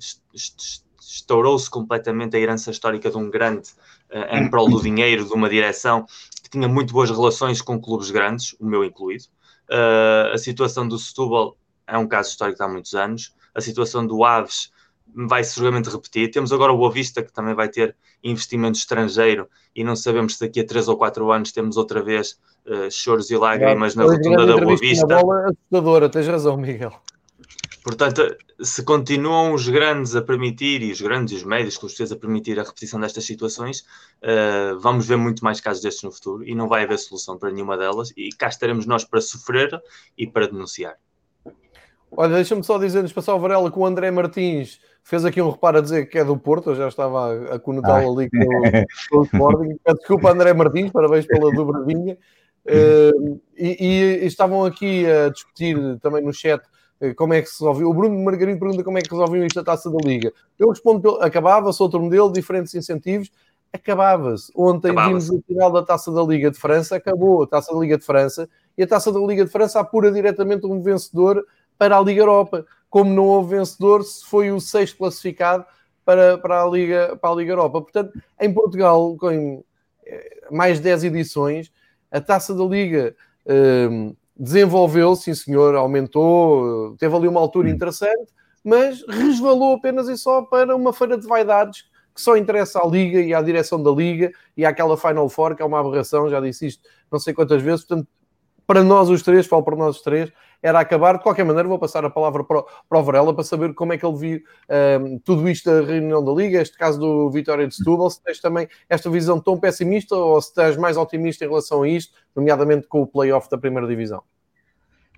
estourou-se completamente a herança histórica de um grande uh, em prol do dinheiro, de uma direção que tinha muito boas relações com clubes grandes, o meu incluído. Uh, a situação do Setúbal é um caso histórico há muitos anos. A situação do Aves vai seguramente repetir. Temos agora o Boa Vista, que também vai ter investimento estrangeiro, e não sabemos se daqui a 3 ou 4 anos temos outra vez uh, choros e lágrimas é, na rotunda da Boa Vista. Bola assustadora, tens razão, Miguel. Portanto, se continuam os grandes a permitir, e os grandes e os médios com certeza a permitir a repetição destas situações, uh, vamos ver muito mais casos destes no futuro e não vai haver solução para nenhuma delas. E cá estaremos nós para sofrer e para denunciar. Olha, deixa-me só dizer, nos passar o Varela que o André Martins fez aqui um reparo a dizer que é do Porto, eu já estava a, conotá-lo ali com, com o Sporting. Desculpa, André Martins, parabéns pela dobradinha. Uh, e, e, estavam aqui a discutir também no chat eh, como é que se resolveu. O Bruno Margarino pergunta como é que resolviam isto a taça da Liga. Eu respondo: acabava-se outro modelo, diferentes incentivos. Acabava-se. Ontem acabava vimos o final da taça da Liga de França, acabou a taça da Liga de França e a taça da Liga de França apura diretamente um vencedor para a Liga Europa. Como não houve vencedor, se foi o sexto classificado para, para, a, Liga, para a Liga Europa. Portanto, em Portugal, com eh, mais 10 edições, a taça da Liga. Um, desenvolveu, sim senhor, aumentou, teve ali uma altura hum. interessante, mas resvalou apenas e só para uma feira de vaidades que só interessa à Liga e à direção da Liga e àquela Final Four, que é uma aberração, já disse isto não sei quantas vezes, portanto, para nós os três, falo para nós os três, era acabar. De qualquer maneira, vou passar a palavra para para o Varela para saber como é que ele viu um, tudo isto da reunião da Liga, este caso do Vitória de Setúbal, se tens também esta visão tão pessimista ou se estás mais otimista em relação a isto, nomeadamente com o play-off da primeira divisão.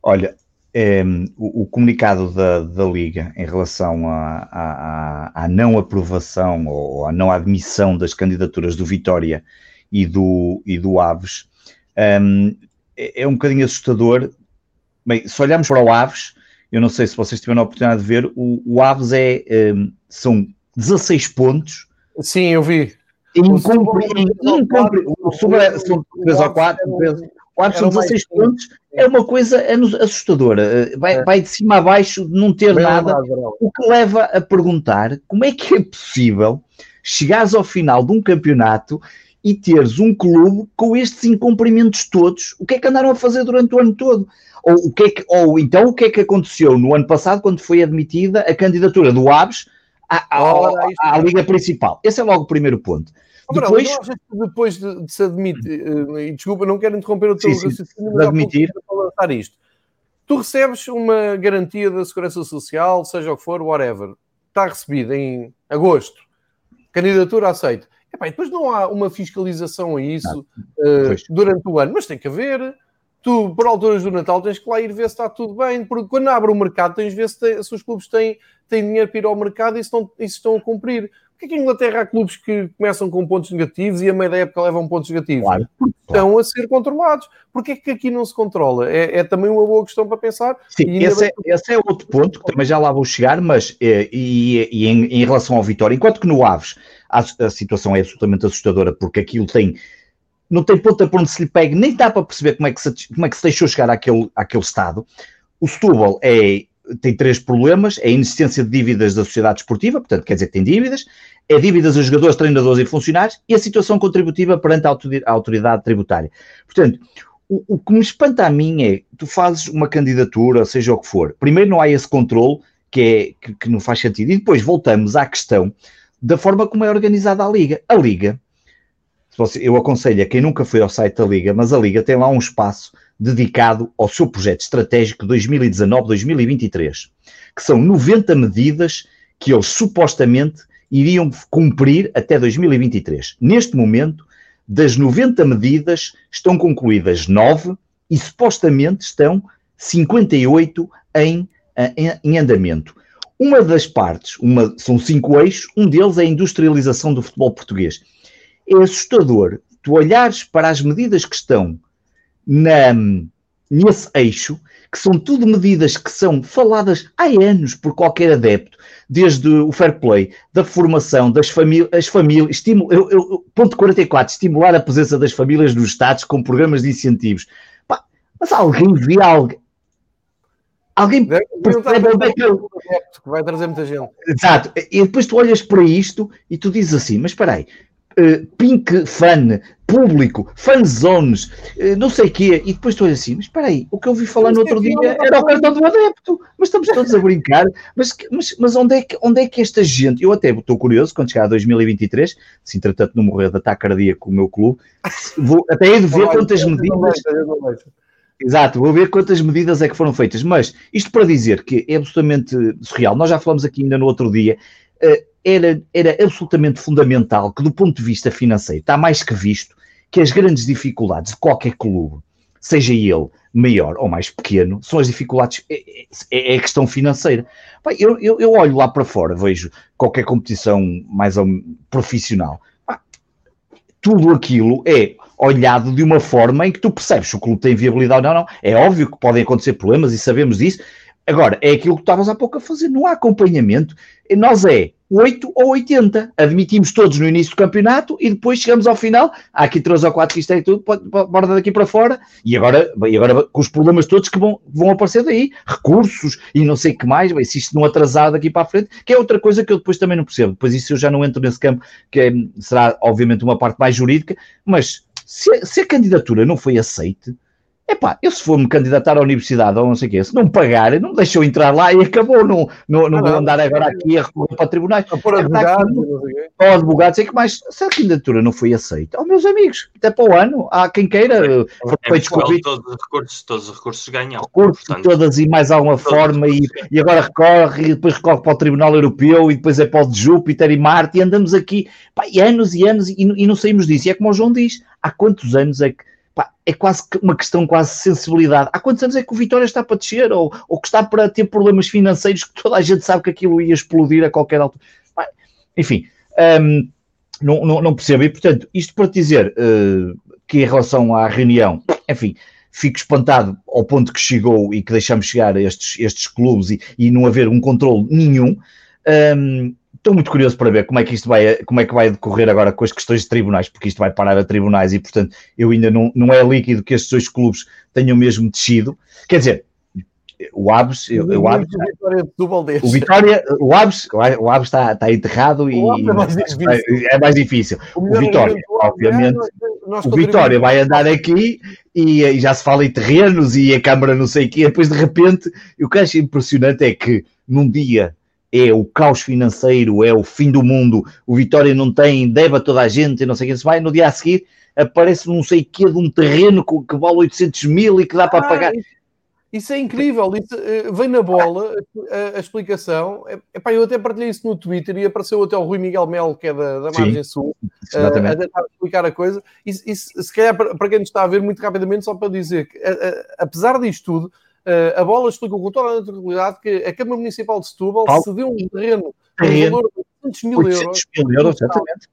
Olha, é, o, o, comunicado da, da, Liga em relação à não aprovação ou à não admissão das candidaturas do Vitória e do, e do Aves um, é, é, um bocadinho assustador. Bem, se olharmos para o Aves, eu não sei se vocês tiveram a oportunidade de ver, o, o Aves é, um, são 16 pontos. Sim, eu vi. Incumpri, sobre, são 3 ou 4, 4 são 16 pontos, é uma coisa assustadora. Vai, é. vai de cima a baixo de não ter Bem nada, o que leva a perguntar como é que é possível chegares ao final de um campeonato e teres um clube com estes incumprimentos todos. O que é que andaram a fazer durante o ano todo? Ou, o que é que, ou então o que é que aconteceu no ano passado quando foi admitida a candidatura do Aves à, à, à, à Liga Principal? Esse é logo o primeiro ponto. Depois, depois de, de, se admitir, eh, e desculpa, não quero interromper o teu raciocínio, mas admitir. para lançar isto. Tu recebes uma garantia da Segurança Social, seja o que for, whatever. Está recebida em agosto. Candidatura aceita. Epá, e depois não há uma fiscalização a isso uh, durante o ano, mas tem que haver. Tu, por alturas do Natal, tens que lá ir ver se está tudo bem, porque quando abre o mercado, tens de ver se, tem, se os clubes têm, têm dinheiro para ir ao mercado e se estão, e se estão a cumprir. Que em Inglaterra há clubes que começam com pontos negativos e a meia da época levam pontos negativos? Claro, Porque claro. estão a ser controlados. Porquê que aqui não se controla? É, é também uma boa questão para pensar. Sim, esse é, esse é, outro ponto que também já lá vou chegar, mas é, e, e em, em, relação ao Vitória, enquanto que no Aves a, a, situação é absolutamente assustadora, porque aquilo tem. Não tem ponta por onde se lhe pegue, nem dá para perceber como é que se, como é que se deixou chegar àquele, àquele estado. O Setúbal é tem três problemas: é a inexistência de dívidas da sociedade esportiva, portanto, quer dizer que tem dívidas, é dívidas a jogadores, treinadores e funcionários, e a situação contributiva perante a autoridade tributária. Portanto, o, o, que me espanta a mim é tu fazes uma candidatura, seja o que for, primeiro não há esse controle que, é, que, que não faz sentido, e depois voltamos à questão da forma como é organizada a Liga. A Liga, eu aconselho a quem nunca foi ao site da Liga, mas a Liga tem lá um espaço dedicado ao seu projeto estratégico 2019-2023, que são 90 medidas que eles supostamente iriam cumprir até 2023. Neste momento, das 90 medidas, estão concluídas 9 e supostamente estão 58 em, em, em andamento. Uma das partes, uma, são cinco eixos, um deles é a industrialização do futebol português. É assustador tu olhares para as medidas que estão na, nesse eixo, que são tudo medidas que são faladas há anos por qualquer adepto, desde o fair play, da formação, das famílias, as famílias, estimu, eu, eu, ponto 44, estimular a presença das famílias nos Estados com programas de incentivos. Pá, mas alguém vê alguém. Alguém percebe onde é que eu... que vai trazer muita gente. Exato. E depois tu olhas para isto e tu dizes assim, mas espera aí, uh, Pink Fan, público, fanzones, uh, não sei o quê, e depois olhas assim, mas espera aí, o que eu vi falar no outro dia era o cartão do adepto, mas estamos todos a brincar, mas, mas, mas onde, é que, onde é que esta gente, eu até estou curioso, quando chegar a 2023, se entretanto não morrer de ataque cardíaco com o meu clube, vou até aí de ver quantas medidas... Exato, vou ver quantas medidas é que foram feitas, mas isto para dizer que é absolutamente surreal, nós já falamos aqui ainda no outro dia, era, era absolutamente fundamental que, do ponto de vista financeiro, está mais que visto que as grandes dificuldades de qualquer clube, seja ele maior ou mais pequeno, são as dificuldades, é, é, é a questão financeira. eu, eu, eu, olho lá para fora, vejo qualquer competição mais profissional, tudo aquilo é olhado de uma forma em que tu percebes se o clube tem viabilidade ou não. É óbvio que podem acontecer problemas e sabemos disso. Agora, é aquilo que estavas há pouco a fazer, não há acompanhamento. Nós é 8 ou 80. Admitimos todos no início do campeonato e depois chegamos ao final. Há aqui 3 ou 4 que isto é tudo, bora daqui para fora. E agora, e agora com os problemas todos que vão, vão aparecer daí, recursos e não sei o que mais, se isto não atrasar daqui para a frente, que é outra coisa que eu depois também não percebo. Depois isso eu já não entro nesse campo, que é, será obviamente uma parte mais jurídica, mas se, se a candidatura não foi aceite, Epá, eu se for me candidatar à universidade ou não sei o quê, se não pagar, não deixou entrar lá e acabou, não, não, não, ah, vou andar agora aqui a recorrer para tribunais. A pôr advogado, ou advogado, sei que mais, se a candidatura não foi aceita, oh meus amigos, até para o ano, há quem queira, é, foi descobrir. Todos os recursos, todos os recursos ganham. Recursos portanto, todas e mais alguma forma, e, e agora recorre, e depois recorre para o Tribunal Europeu, e depois é para o de Júpiter e Marte, e andamos aqui, pá, e anos e anos, e, e não saímos disso. E é como o João diz, há quantos anos é que Pá, é quase uma questão quase de sensibilidade. Há quantos anos é que o Vitória está para descer ou, ou que está para ter problemas financeiros que toda a gente sabe que aquilo ia explodir a qualquer altura? Pá, enfim, um, não, não, não, percebo. E, portanto, isto para dizer uh, que em relação à reunião, enfim, fico espantado ao ponto que chegou e que deixamos chegar estes, estes clubes e, e não haver um controle nenhum. Um, estou muito curioso para ver como é que isto vai, como é que vai decorrer agora com as questões de tribunais, porque isto vai parar a tribunais e, portanto, eu ainda não, não é líquido que estes dois clubes tenham mesmo descido. Quer dizer, o Aves, o Aves, o Vitória, o Aves, o Aves está, está enterrado e é mais difícil. É mais difícil. O, o Vitória, obviamente, o Vitória vai andar aqui e, e, já se fala em terrenos e a Câmara não sei o quê, depois de repente, o que acho impressionante é que num dia é o caos financeiro, é o fim do mundo, o Vitória não tem, deve a toda a gente e não sei o que se vai, no dia a seguir aparece não sei o que de um terreno que vale 800 mil e que dá para ah, pagar. Isso é incrível, isso, uh, vem na bola a, a, explicação. Epá, eu até partilhei isso no Twitter e apareceu até o Rui Miguel Melo, que é da, da Margem Sim, Sul, uh, a tentar explicar a coisa. E, e se calhar, para, para quem nos está a ver, muito rapidamente, só para dizer que, apesar disto tudo, Uh, a bola explicou com toda a naturalidade que a Câmara Municipal de Setúbal Paulo. cedeu um terreno por valor de 800 mil 800 euros, mil euros exatamente.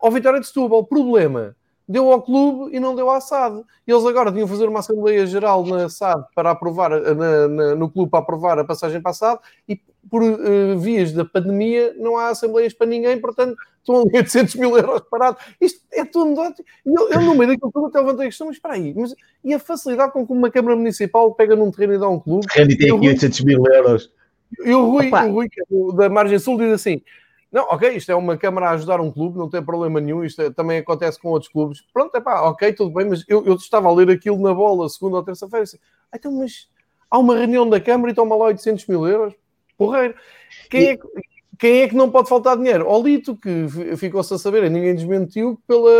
ao Vitória de Setúbal. Problema, deu ao clube e não deu à SAD. Eles agora tinham fazer uma Assembleia Geral na SAD para aprovar, na, na, no clube para aprovar a passagem para a SAD e por uh, vias da pandemia não há assembleias para ninguém, portanto estão ali 800 mil euros parados. Isto é tudo. Eu, eu no meio daquilo tudo até levantei a questão, mas espera aí, mas e a facilidade com que uma Câmara Municipal pega num terreno e dá um clube? Terreno e tem aqui 800 mil euros. E o Rui, o Rui é da Margem Sul diz assim: não, ok, isto é uma câmara a ajudar um clube, não tem problema nenhum, isto é, também acontece com outros clubes. Pronto, é pá, ok, tudo bem, mas eu, eu estava a ler aquilo na bola segunda ou terça-feira assim, então, mas há uma reunião da câmara e toma lá 800 mil euros? Porreiro. Quem é, quem é que não pode faltar dinheiro? Olito, que ficou-se a saber, ninguém desmentiu, pela,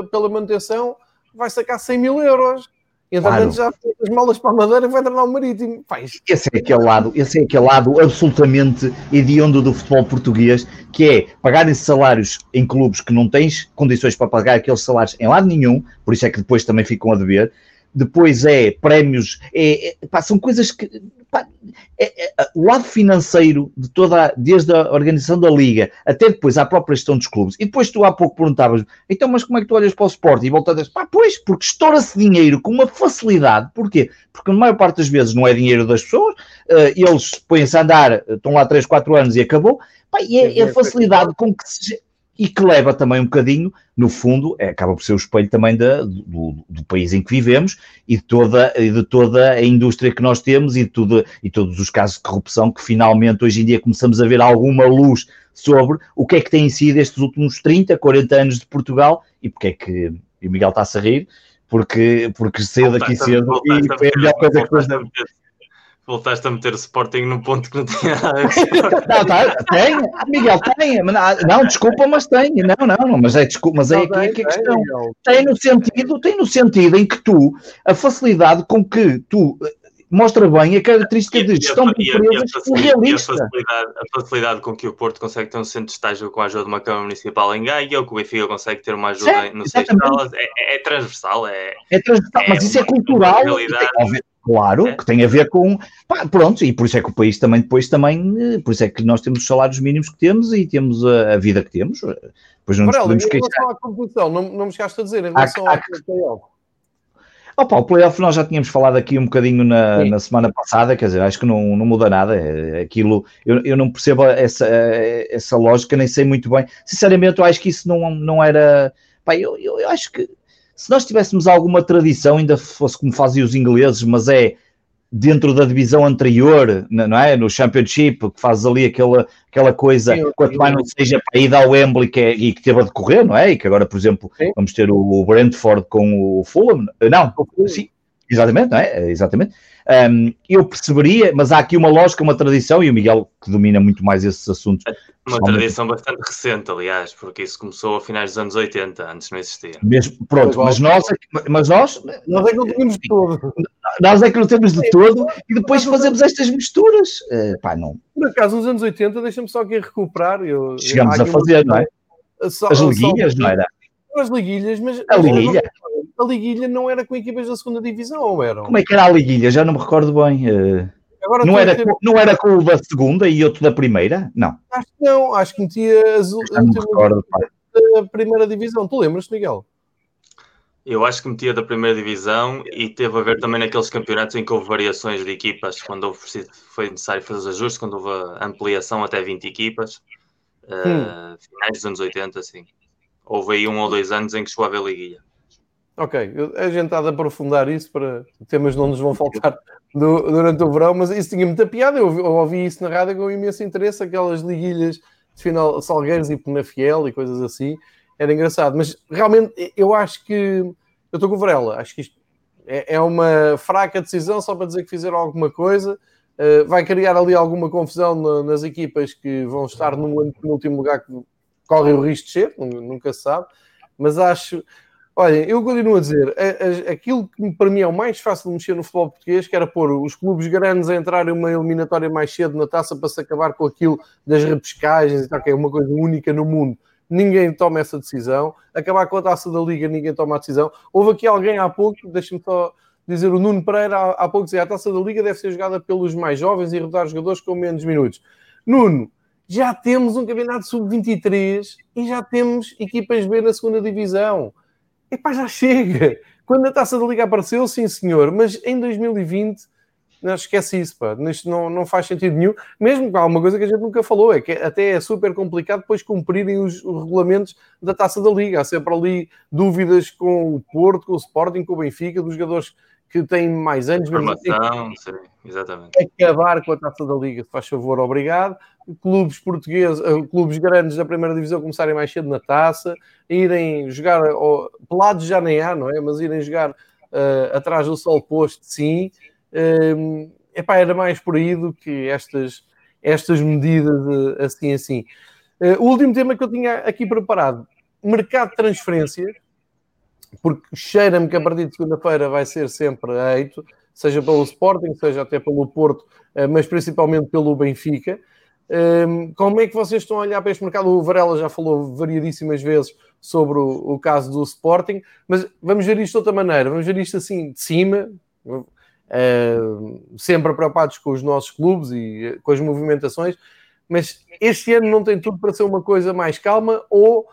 uh, pela manutenção vai sacar 100 mil euros. Entretanto, claro. já fez as malas para a Madeira e vai treinar o Marítimo. Faz. Esse é aquele lado, esse é aquele lado absolutamente hediondo do futebol português, que é pagarem salários em clubes que não tens condições para pagar aqueles salários em lado nenhum, por isso é que depois também ficam a dever, depois é prémios, é, é, pá, são coisas que. Pá, é, é, o lado financeiro de toda, desde a organização da Liga até depois à própria gestão dos clubes, e depois tu há pouco perguntavas, então, mas como é que tu olhas para o esporte? E dizer, pá, pois, porque estoura-se dinheiro com uma facilidade, porquê? Porque na maior parte das vezes não é dinheiro das pessoas, uh, eles põem-se a andar, estão lá 3, 4 anos e acabou, pá, e é, é a facilidade com que se e que leva também um bocadinho, no fundo, é, acaba por ser o espelho também da, do, do, país em que vivemos e de, toda, e de toda a indústria que nós temos e, tudo, e todos os casos de corrupção que finalmente hoje em dia começamos a ver alguma luz sobre o que é que tem sido estes últimos 30, 40 anos de Portugal e porque é que e o Miguel está-se a rir, porque, porque saiu daqui cedo e foi a melhor coisa que fez Voltaste a meter o Sporting num ponto que não tinha nada. Não, tá, tem, Miguel, tem. Não, desculpa, mas tem. Não, não, mas é, desculpa, mas é aqui tem, que a questão. Tem no sentido, tem no sentido em que tu, a facilidade com que tu eh, mostra bem a característica de gestão de empresas realista. A facilidade, a facilidade com que o Porto consegue ter um centro de estágio com a ajuda de uma Câmara Municipal em Gaia, ou que o Benfica consegue ter uma ajuda certo, no é, é, é, transversal. É, é transversal, é mas isso é cultural. Claro, é. que tem a ver com. Pá, pronto, e por isso é que o país também depois também. Eh, por isso é que nós temos os salários mínimos que temos e temos a, a vida que temos. Pois não nos podemos queixar. Em relação à competição, não, não me chegaste a dizer, em relação há, ao playoff. Opa, o playoff nós já tínhamos falado aqui um bocadinho na, na semana passada, quer dizer, acho que não, não muda nada. É, aquilo, eu, eu não percebo essa, essa lógica, nem sei muito bem. Sinceramente, eu acho que isso não, não era. Pá, eu, eu, eu acho que se nós tivéssemos alguma tradição, ainda fosse como faziam os ingleses, mas é dentro da divisão anterior, não é? No Championship, que faz ali aquela, aquela coisa, sim, quanto mais não seja para ir ao Wembley que é, e que teve a decorrer, não é? E que agora, por exemplo, sim. vamos ter o Brentford com o Fulham. Não, sim, exatamente, não é? Exatamente. Um, eu perceberia, mas há aqui uma lógica, uma tradição, e o Miguel, que domina muito mais esses assuntos. Uma tradição bastante recente, aliás, porque isso começou a finais dos anos 80, antes não existia. Mesmo, pronto, mas nós, é mas nós, nós é que não tínhamos de todo. Nós é que não temos de todo e depois fazemos estas misturas. Uh, pá, não. Por acaso, nos anos 80, deixa-me só aqui recuperar. Eu, Chegamos a fazer, não é? Só, As liguinhas, só, não era? As liguilhas, mas. A liguilha? A liguilha não era com equipas da segunda divisão, ou eram? Como é que era a liguilha? Já não me recordo bem. Uh... Agora não, era, ter... não era com o da segunda e outro da primeira? Não. Acho que não, acho que metia azul, recordo, da primeira divisão. Tu lembras-te, Miguel? Eu acho que metia da primeira divisão e teve a ver também naqueles campeonatos em que houve variações de equipas, quando houve, foi necessário fazer ajustes, quando houve a ampliação até 20 equipas, uh, finais dos anos 80, assim. Houve aí um ou dois anos em que chegou a haver liguilha. Ok, a gente está a aprofundar isso para temas não nos vão faltar do, durante o verão, mas isso tinha muita piada. Eu, eu, ouvi isso na rádio com imenso interesse, aquelas liguilhas de final Salgueiros e Penafiel e coisas assim. Era engraçado, mas realmente eu acho que eu estou com o Varela, acho que isto é, é, uma fraca decisão só para dizer que fizeram alguma coisa. Uh, vai criar ali alguma confusão na, nas equipas que vão estar no último lugar que correm o risco de ser, nunca se sabe. Mas acho, Olha, eu continuo a dizer, aquilo que para mim é o mais fácil de mexer no futebol português, que era pôr os clubes grandes a entrarem uma eliminatória mais cedo na taça para se acabar com aquilo das repescagens e tal, que é uma coisa única no mundo. Ninguém toma essa decisão. Acabar com a taça da Liga, ninguém toma a decisão. Houve aqui alguém há pouco, deixa-me só dizer, o Nuno Pereira há, pouco dizia, a taça da Liga deve ser jogada pelos mais jovens e rodar jogadores com menos minutos. Nuno, já temos um campeonato sub-23 e já temos equipas B na segunda divisão epá, já chega. Quando a taça da Liga apareceu, sim senhor, mas em 2020, não esquece isso, pá. Isto não, não faz sentido nenhum. Mesmo com alguma coisa que a gente nunca falou, é que até é super complicado depois cumprirem os, os regulamentos da taça da Liga. Há sempre ali dúvidas com o Porto, com o Sporting, com o Benfica, dos jogadores que têm mais anos. Formação, sim, exatamente. Acabar com a taça da Liga, se faz favor, obrigado clubes portugueses, eh, clubes grandes da primeira divisão começarem mais cedo na taça, irem jogar, oh, pelados já nem há, não é? Mas irem jogar uh, atrás do sol posto, sim. Uh, epá, era mais por aí do que estas, estas medidas uh, assim, assim. Uh, o último tema que eu tinha aqui preparado, mercado de transferências, porque cheira-me que a partir de segunda-feira vai ser sempre eito, seja pelo Sporting, seja até pelo Porto, mas principalmente pelo Benfica. Um, como é que vocês estão a olhar para este mercado? O Varela já falou variadíssimas vezes sobre o, o, caso do Sporting, mas vamos ver isto de outra maneira, vamos ver isto assim de cima, uh, sempre preocupados com os nossos clubes e com as movimentações, mas este ano não tem tudo para ser uma coisa mais calma ou,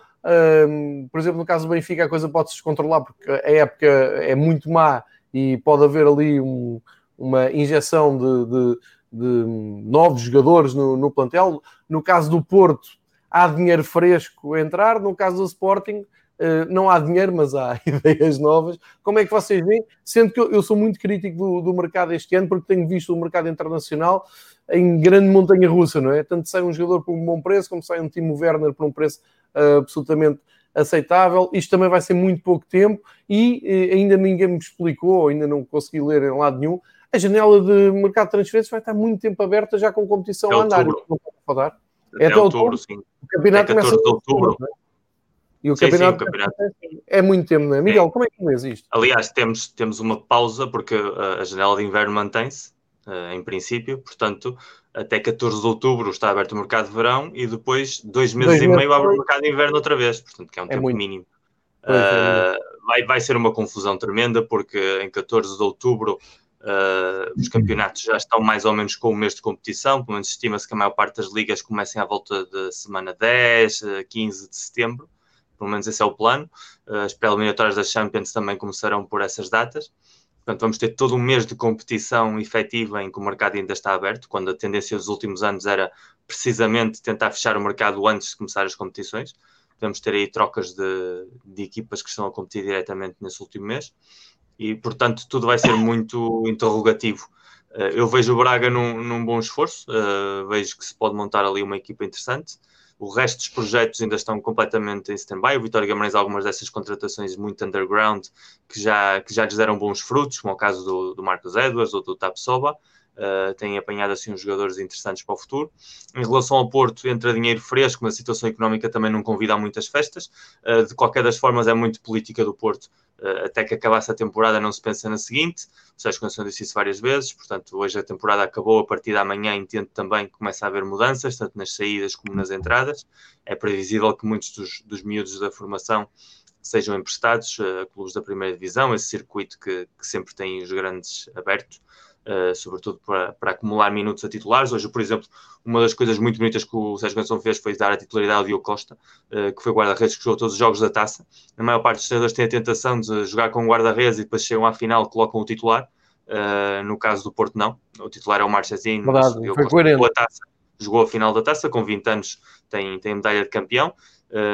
um, por exemplo, no caso do Benfica a coisa pode se descontrolar porque a época é muito má e pode haver ali um, uma injeção de, de, de novos jogadores no, no plantel. No caso do Porto, há dinheiro fresco a entrar, no caso do Sporting, Uh, não há dinheiro, mas há ideias novas. Como é que vocês veem? Sendo que eu, sou muito crítico do, do, mercado este ano, porque tenho visto o mercado internacional em grande montanha russa, não é? Tanto sai um jogador por um bom preço, como sai um Timo Werner por um preço uh, absolutamente aceitável. Isto também vai ser muito pouco tempo e uh, ainda ninguém me explicou, ainda não consegui ler em lado nenhum. A janela de mercado de transferências vai estar muito tempo aberta já com competição a andar. Não pode falar. É até, outubro, outubro, sim. O campeonato é 14 começa de outubro. É? E o sim, campeonato, sim, o campeonato, é muito tempo, não é? Miguel, como é que vês isto? Aliás, temos, temos uma pausa porque a janela de inverno mantém-se, eh, em princípio, portanto, até 14 de outubro está aberto o mercado de verão e depois, dois meses dois e meio, abre o mercado de inverno outra vez, portanto, que é um é tempo muito. mínimo. Uh, vai, vai ser uma confusão tremenda porque em 14 de outubro Uh, os campeonatos já estão mais ou menos com o mês de competição, pelo menos estima-se que a maior parte das ligas comecem à volta da semana 10, 15 de setembro, pelo menos esse é o plano. Uh, as pré-eliminatórias das Champions também começarão por essas datas. Portanto, vamos ter todo um mês de competição efetiva em que o mercado ainda está aberto, quando a tendência dos últimos anos era precisamente tentar fechar o mercado antes de começar as competições. Vamos ter aí trocas de, de equipas que estão a competir diretamente nesse último mês e, portanto, tudo vai ser muito interrogativo. Eh, eu vejo o Braga num, num bom esforço, uh, vejo que se pode montar ali uma equipa interessante. O resto dos projetos ainda estão completamente em stand-by. O Vitória Guimarães, algumas dessas contratações muito underground, que já, que já lhes deram bons frutos, como é o caso do, do Marcos Edwards ou do Tapsoba. Uh, têm apanhado assim uns jogadores interessantes para o futuro. Em relação ao Porto, entra dinheiro fresco, mas a situação económica também não convida a muitas festas. Uh, de qualquer das formas, é muito política do Porto uh, até que acabasse a temporada não se pensa na seguinte. O Sérgio Conceição disse isso várias vezes, portanto, hoje a temporada acabou, a partir da manhã entendo também que começa a haver mudanças, tanto nas saídas como nas entradas. É previsível que muitos dos, dos miúdos da formação sejam emprestados a clubes da primeira divisão, esse circuito que, que sempre tem os grandes abertos. Uh, sobretudo para, para, acumular minutos a titulares. Hoje, por exemplo, uma das coisas muito bonitas que o Sérgio Conceição fez foi dar a titularidade ao Diogo Costa, uh, que foi guarda-redes que jogou todos os jogos da taça. A maior parte dos treinadores tem a tentação de jogar com guarda-redes e depois chegam à final colocam o titular. Uh, no caso do Porto, não. O titular é o Marchezinho. O jogou a, taça, jogou a final da taça, com 20 anos tem, tem medalha de campeão.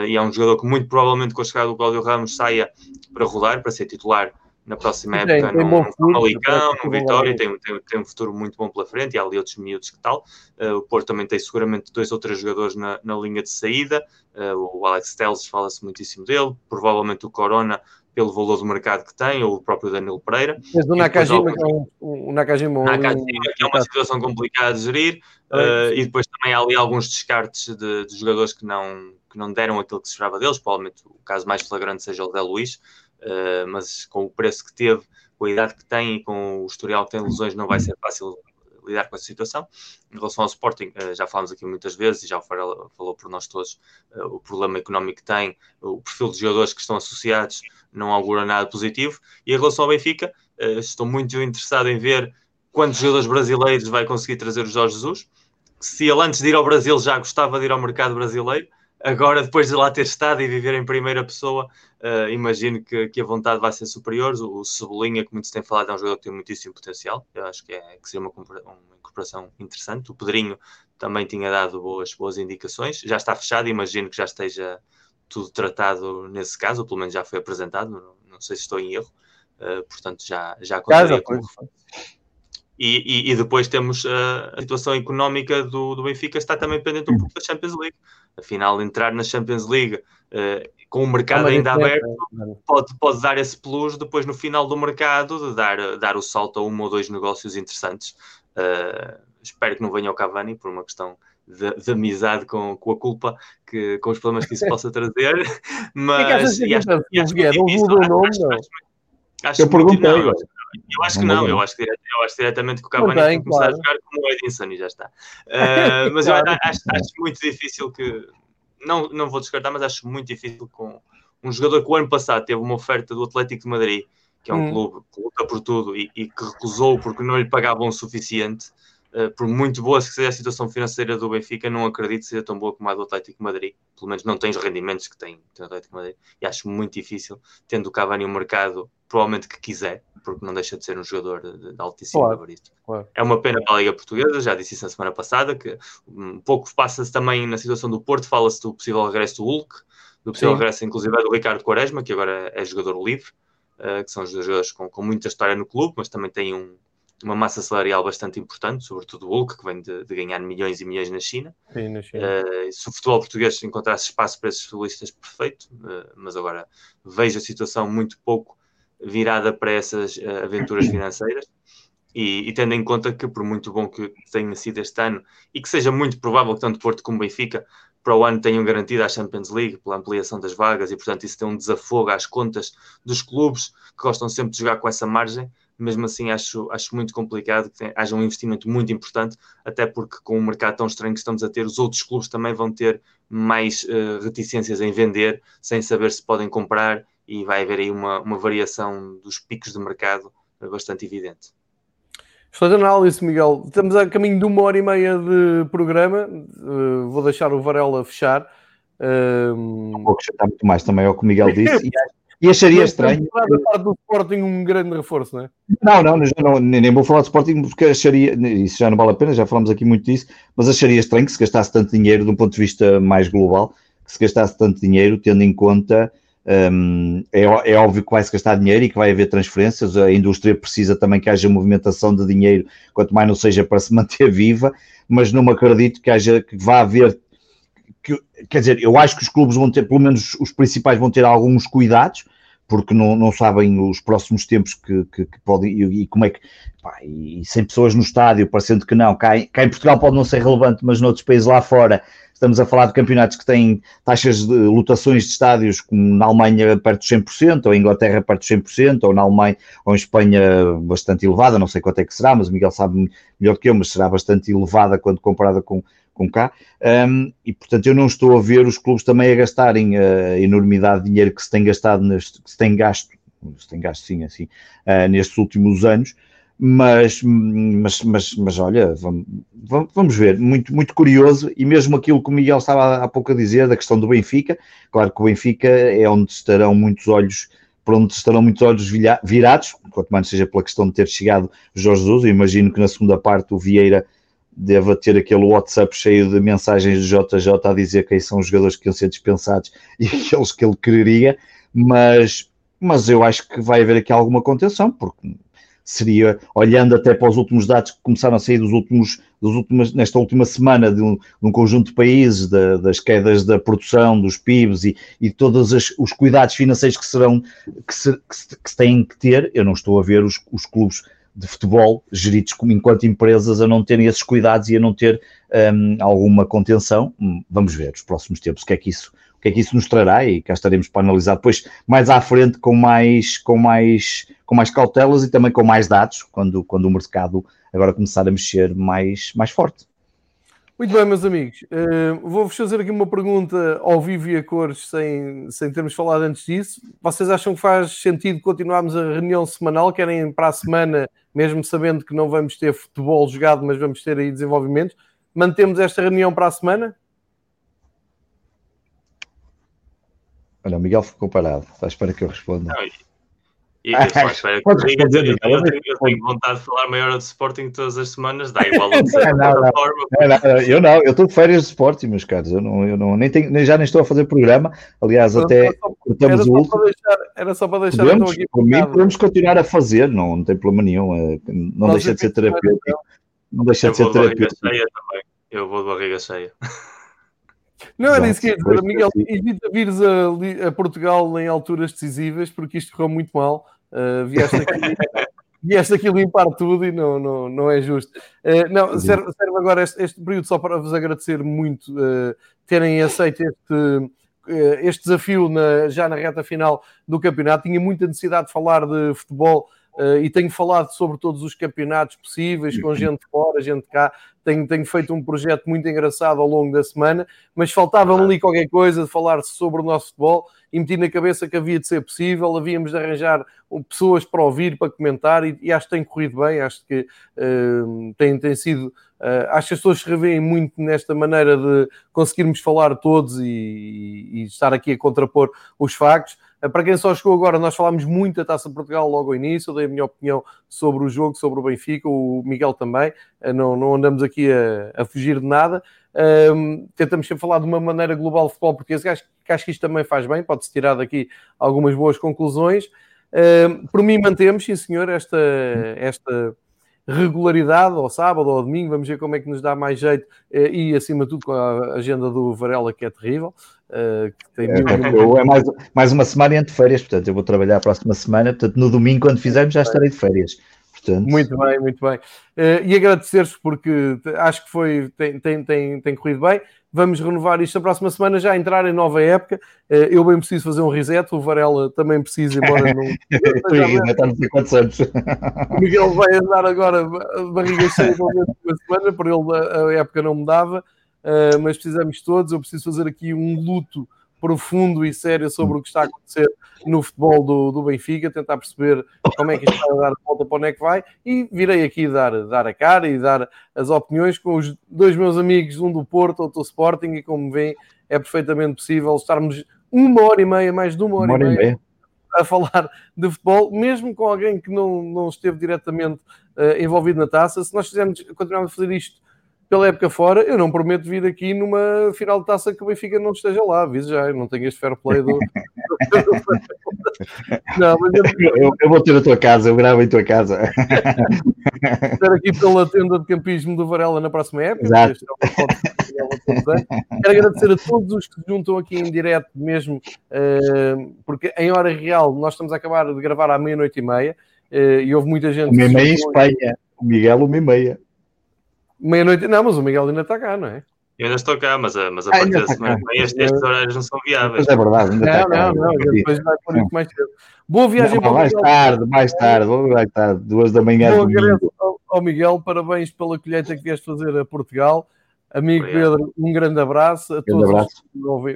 e é um jogador que muito provavelmente com a chegada do Cláudio Ramos saia para rodar, para ser titular na próxima tem, época tem no, no Famalicão, no Vitória, tem, tem, tem, um futuro muito bom pela frente e há ali outros miúdos que tal. Uh, o Porto também tem seguramente dois ou três jogadores na, na linha de saída. Uh, o Alex Telles fala-se muitíssimo dele, provavelmente o Corona pelo valor do mercado que tem, ou o próprio Danilo Pereira. Mas o Nakajima, que é um, o Nakajima, Nakajima que é uma situação complicada de gerir, uh, e depois também há ali alguns descartes de, de, jogadores que não, que não deram aquilo que se esperava deles, provavelmente o caso mais flagrante seja o Zé Luís, uh, mas com o preço que teve, com a idade que tem e com o historial que tem lesões, não vai ser fácil lidar com essa situação. Em relação ao Sporting, uh, já falamos aqui muitas vezes e já o Farel falou por nós todos uh, o problema económico que tem, o perfil de jogadores que estão associados não augura nada positivo. E em relação ao Benfica, estou muito interessado em ver quantos jogadores brasileiros vai conseguir trazer o Jorge Jesus. Se ele antes de ir ao Brasil já gostava de ir ao mercado brasileiro, Agora, depois de lá ter estado e viver em primeira pessoa, uh, imagino que, que, a vontade vai ser superior. O, o Cebolinha, que muitos têm falado, é um jogador que tem muitíssimo potencial. Eu acho que, é, que seria uma, uma incorporação interessante. O Pedrinho também tinha dado boas, boas indicações. Já está fechado, imagino que já esteja tudo tratado nesse caso, ou pelo menos já foi apresentado. Não, não sei se estou em erro. Uh, portanto, já, já contaria e, e, e, depois temos uh, a situação económica do, do Benfica está também pendente um pouco da Champions League. Afinal, entrar na Champions League uh, com o mercado ainda aberto pode, pode dar esse plus depois no final do mercado de dar, dar o salto a um ou dois negócios interessantes. Uh, espero que não venha o Cavani por uma questão de, de, amizade com, com a culpa, que, com os problemas que isso possa trazer. Mas. E que achas que acho, acho, acho, acho, acho, acho, acho, acho, acho, acho, acho, acho, Eu acho que não, eu, acho que, eu acho diretamente que o Cavani tem que começar claro. a jogar como o Edinson e já está. Uh, mas claro. eu acho, acho, muito difícil que. Não, não vou descartar, mas acho muito difícil com um jogador que o ano passado teve uma oferta do Atlético de Madrid, que é um hum. clube que luta por tudo e, e, que recusou porque não lhe pagavam o suficiente. Uh, por muito boa que seja a situação financeira do Benfica, não acredito que seja tão boa como a do Atlético Madrid. Pelo menos não tem os rendimentos que tem, tem o Atlético Madrid. E acho muito difícil, tendo o Cavani o mercado, provavelmente que quiser, porque não deixa de ser um jogador de, de altíssimo claro, gabarito. Claro. É uma pena para a Liga Portuguesa, já disse isso na semana passada, que um pouco passa-se também na situação do Porto, fala-se do possível regresso do Hulk, do possível Sim. regresso, inclusive, do Ricardo Quaresma, que agora é jogador livre, uh, que são os jogadores com, com, muita história no clube, mas também tem um, uma massa salarial bastante importante, sobretudo o Hulk, que vem de, de ganhar milhões e milhões na China. Sim, na China. Uh, se o futebol português encontrasse espaço para esses futbolistas, perfeito, uh, mas agora vejo a situação muito pouco virada para essas uh, aventuras financeiras. E, e, tendo em conta que, por muito bom que tenha sido este ano, e que seja muito provável que tanto Porto como Benfica para o ano tenham garantido a Champions League pela ampliação das vagas, e portanto isso tem um desafogo às contas dos clubes que gostam sempre de jogar com essa margem. Mesmo assim, acho, acho muito complicado que haja um investimento muito importante, até porque com o mercado tão estranho que estamos a ter, os outros clubes também vão ter mais uh, reticências em vender, sem saber se podem comprar e vai haver aí uma, uma variação dos picos de mercado bastante evidente. Excelente análise, Miguel. Estamos a caminho de uma hora e meia de programa. Uh, vou deixar o Varela fechar. Uh, não vou acrescentar muito mais também ao que o Miguel disse. E, acharia estranho. Da parte do Sporting um grande reforço, não é? Não, não, não, nem vou falar de Sporting porque acharia, isso já não vale a pena, já falamos aqui muito disso, mas acharia estranho que se gastasse tanto dinheiro de um ponto de vista mais global, que se gastasse tanto dinheiro tendo em conta um, é, é, óbvio que vai se gastar dinheiro e que vai haver transferências. A indústria precisa também que haja movimentação de dinheiro, quanto mais não seja para se manter viva, mas não me acredito que haja que vá haver. Que, quer dizer, eu acho que os clubes vão ter, pelo menos os principais, vão ter alguns cuidados, porque não, não sabem os próximos tempos que, que, que podem e, e, como é que. Pá, e sem pessoas no estádio, parecendo que não. Cá, cá em Portugal pode não ser relevante, mas noutros países lá fora Estamos a falar de campeonatos que têm taxas de lotações de estádios como na Alemanha perto dos 100%, ou em Inglaterra perto dos 100%, ou na Alemanha ou em Espanha bastante elevada, não sei quanto é que será, mas o Miguel sabe melhor que eu, mas será bastante elevada quando comparada com, com cá. Um, e portanto eu não estou a ver os clubes também a gastarem a enormidade de dinheiro que se tem gastado, neste, que se tem gasto, se tem gasto sim, assim, uh, nestes últimos anos. Mas, mas, mas, mas olha, vamos, vamos ver, muito, muito curioso, e mesmo aquilo que o Miguel estava há pouco a dizer, da questão do Benfica, claro que o Benfica é onde estarão muitos olhos, por onde estarão muitos olhos virados, quanto mais seja pela questão de ter chegado Jorge Jesus, eu imagino que na segunda parte o Vieira deva ter aquele WhatsApp cheio de mensagens de JJ a dizer quem são os jogadores que iam ser dispensados e aqueles que ele quereria, mas, mas eu acho que vai haver aqui alguma contenção, porque seria, olhando até para os últimos dados que começaram a sair dos últimos, dos últimos nesta última semana de um, de um conjunto de países, da, das quedas da produção, dos PIBs e, e todos as, os cuidados financeiros que serão, que se, que se, que se têm que ter, eu não estou a ver os, os clubes de futebol geridos como enquanto empresas a não terem esses cuidados e a não ter um, alguma contenção. Hum, vamos ver os próximos tempos o que é que isso o que é que isso nos trará e cá estaremos para analisar depois mais à frente com mais, com mais, com mais cautelas e também com mais dados, quando, quando o mercado agora começar a mexer mais, mais forte. Muito bem, meus amigos. Uh, Vou-vos fazer aqui uma pergunta ao vivo e a cores, sem, sem termos falado antes disso. Vocês acham que faz sentido continuarmos a reunião semanal? Querem para a semana, mesmo sabendo que não vamos ter futebol jogado, mas vamos ter aí desenvolvimentos? Mantemos esta reunião para a semana? Olha, o Miguel ficou parado. Está à espera que eu responda. Não, e, eu, que eu, eu, eu, eu tenho vontade de falar maior do Sporting todas as semanas, dá igual a ser não, não, não, Eu não, eu estou de férias de Sporting, meus caros. Eu não, eu não nem tenho, nem, já nem estou a fazer programa. Aliás, até cortamos o último. Deixar, era só para deixar podemos, aqui por mim, podemos continuar a fazer, não, não tem problema nenhum. Eh, não deixa de ser terapêutico. Não deixa de ser terapêutico. Eu vou de barriga cheia. Não era isso que ia dizer, Miguel. Evita vires a, a, Portugal em alturas decisivas, porque isto correu muito mal. Uh, vieste, aqui, vieste aqui limpar tudo e não, não, não é justo. Uh, não, serve, serve agora este, este, período só para vos agradecer muito uh, terem aceito este, este desafio na, já na reta final do campeonato. Tinha muita necessidade de falar de futebol uh, e tenho falado sobre todos os campeonatos possíveis, com gente fora, gente cá. Tenho, tenho feito um projeto muito engraçado ao longo da semana, mas faltava-me ali qualquer coisa de falar sobre o nosso futebol e meti na cabeça que havia de ser possível, havíamos de arranjar pessoas para ouvir, para comentar, e, e acho que tem corrido bem, acho que uh, tem, tem sido. Uh, acho que as pessoas se revêem muito nesta maneira de conseguirmos falar todos e, e estar aqui a contrapor os factos. Eh, para quem só chegou agora, nós falámos muito da Taça Portugal logo ao início, eu dei a minha opinião sobre o jogo, sobre o Benfica, o Miguel também, eh, não, não andamos aqui a, a fugir de nada. Um, tentamos sempre falar de uma maneira global de futebol português, que acho, que acho que isto também faz bem, pode-se tirar daqui algumas boas conclusões. Um, por mim, mantemos, sim senhor, esta, esta regularidade ao sábado ou ao domingo, vamos ver como é que nos dá mais jeito eh, e acima de tudo com a agenda do Varela que é terrível. Uh, que é, é, é mais, mais uma semana entre férias, portanto eu vou trabalhar a próxima semana, portanto no domingo quando fizermos já estarei de férias. Portanto... Muito bem, muito bem. Uh, e agradecer-vos porque acho que foi, tem, tem, tem, tem corrido bem. Vamos renovar isto a próxima semana, já entrar em nova época. Uh, eu bem preciso fazer um reset, o Varela também precisa, embora não. Estou não quantos anos. O Miguel vai andar agora barriga cheia uma semana, por ele a época não me dava, uh, mas precisamos todos. Eu preciso fazer aqui um luto profundo e sério sobre o que está a acontecer no futebol do, do Benfica, tentar perceber como é que isto vai dar a volta para onde é que vai. E virei aqui dar, dar a cara e dar as opiniões com os dois meus amigos, um do Porto, outro do Sporting e como veem é perfeitamente possível estarmos uma hora e meia, mais de uma hora, uma hora e, meia, e meia. a falar de futebol, mesmo com alguém que não, não esteve diretamente uh, envolvido na taça, se nós fizermos, continuarmos a fazer isto pela época fora, eu não prometo vir aqui numa final de taça que o Benfica não esteja lá, aviso já, eu não tenho este fair play do. não, mas eu... Eu, eu... vou ter a tua casa, eu gravo em tua casa. Estar aqui pela tenda de campismo do Varela na próxima época. Exato. Quero agradecer a todos os que se juntam aqui em direto mesmo, uh, porque em hora real nós estamos a acabar de gravar à meia-noite e meia. Uh, e houve muita gente. Uma meia em Espanha. O Miguel, uma e meia. Meia-noite, não, mas o Miguel ainda está cá, não é? Eu ainda estou cá, mas, a, mas a ah, partir da semana estes, estes horários não são viáveis. Mas é verdade, ainda não, está cá. Não, não, depois vai por isso mais cedo. Boa viagem não, para mais Miguel. tarde, mais tarde, mais tarde, duas da manhã. Boa ao, ao Miguel, parabéns pela colheita que vieste fazer a Portugal. Amigo Obrigado. Pedro, um grande abraço. A grande todos abraço.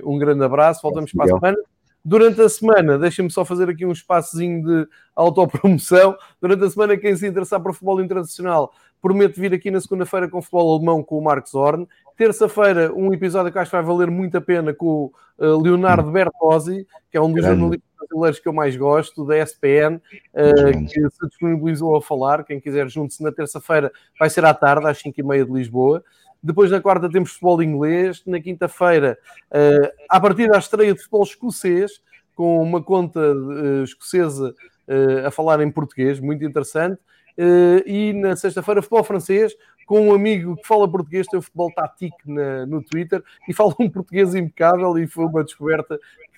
um grande abraço. Voltamos para a semana. Durante a semana, deixem-me só fazer aqui um espaçozinho de autopromoção. Durante a semana, quem se interessar por futebol internacional, prometo vir aqui na segunda-feira com futebol alemão com o Marcos Horn. Terça-feira, um episódio que acho que vai valer muito a pena com o uh, Leonardo Bertozzi, que é um dos jornalistas brasileiros que eu mais gosto, da SPN, uh, eh, que se disponibilizou a falar. Quem quiser, junte-se na terça-feira, vai ser à tarde, às 5h30 de Lisboa. Depois, na quarta, temos futebol inglês. Na quinta-feira, uh, a partir da estreia de futebol escocês, com uma conta uh, escocesa uh, a falar em português, muito interessante. E na sexta-feira, futebol francês, com um amigo que fala português, tem o futebol tático no Twitter e fala um português impecável. E foi uma descoberta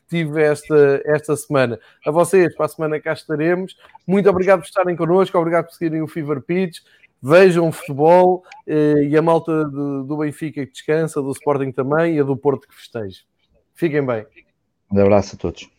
tive esta, esta semana. A vocês, para a semana cá estaremos. Muito obrigado por estarem connosco, obrigado por seguirem o Fever Pitch vejam futebol eh, e a malta do, do Benfica que descansa, do Sporting também e a do Porto que festeja. Fiquem bem. Um abraço a todos.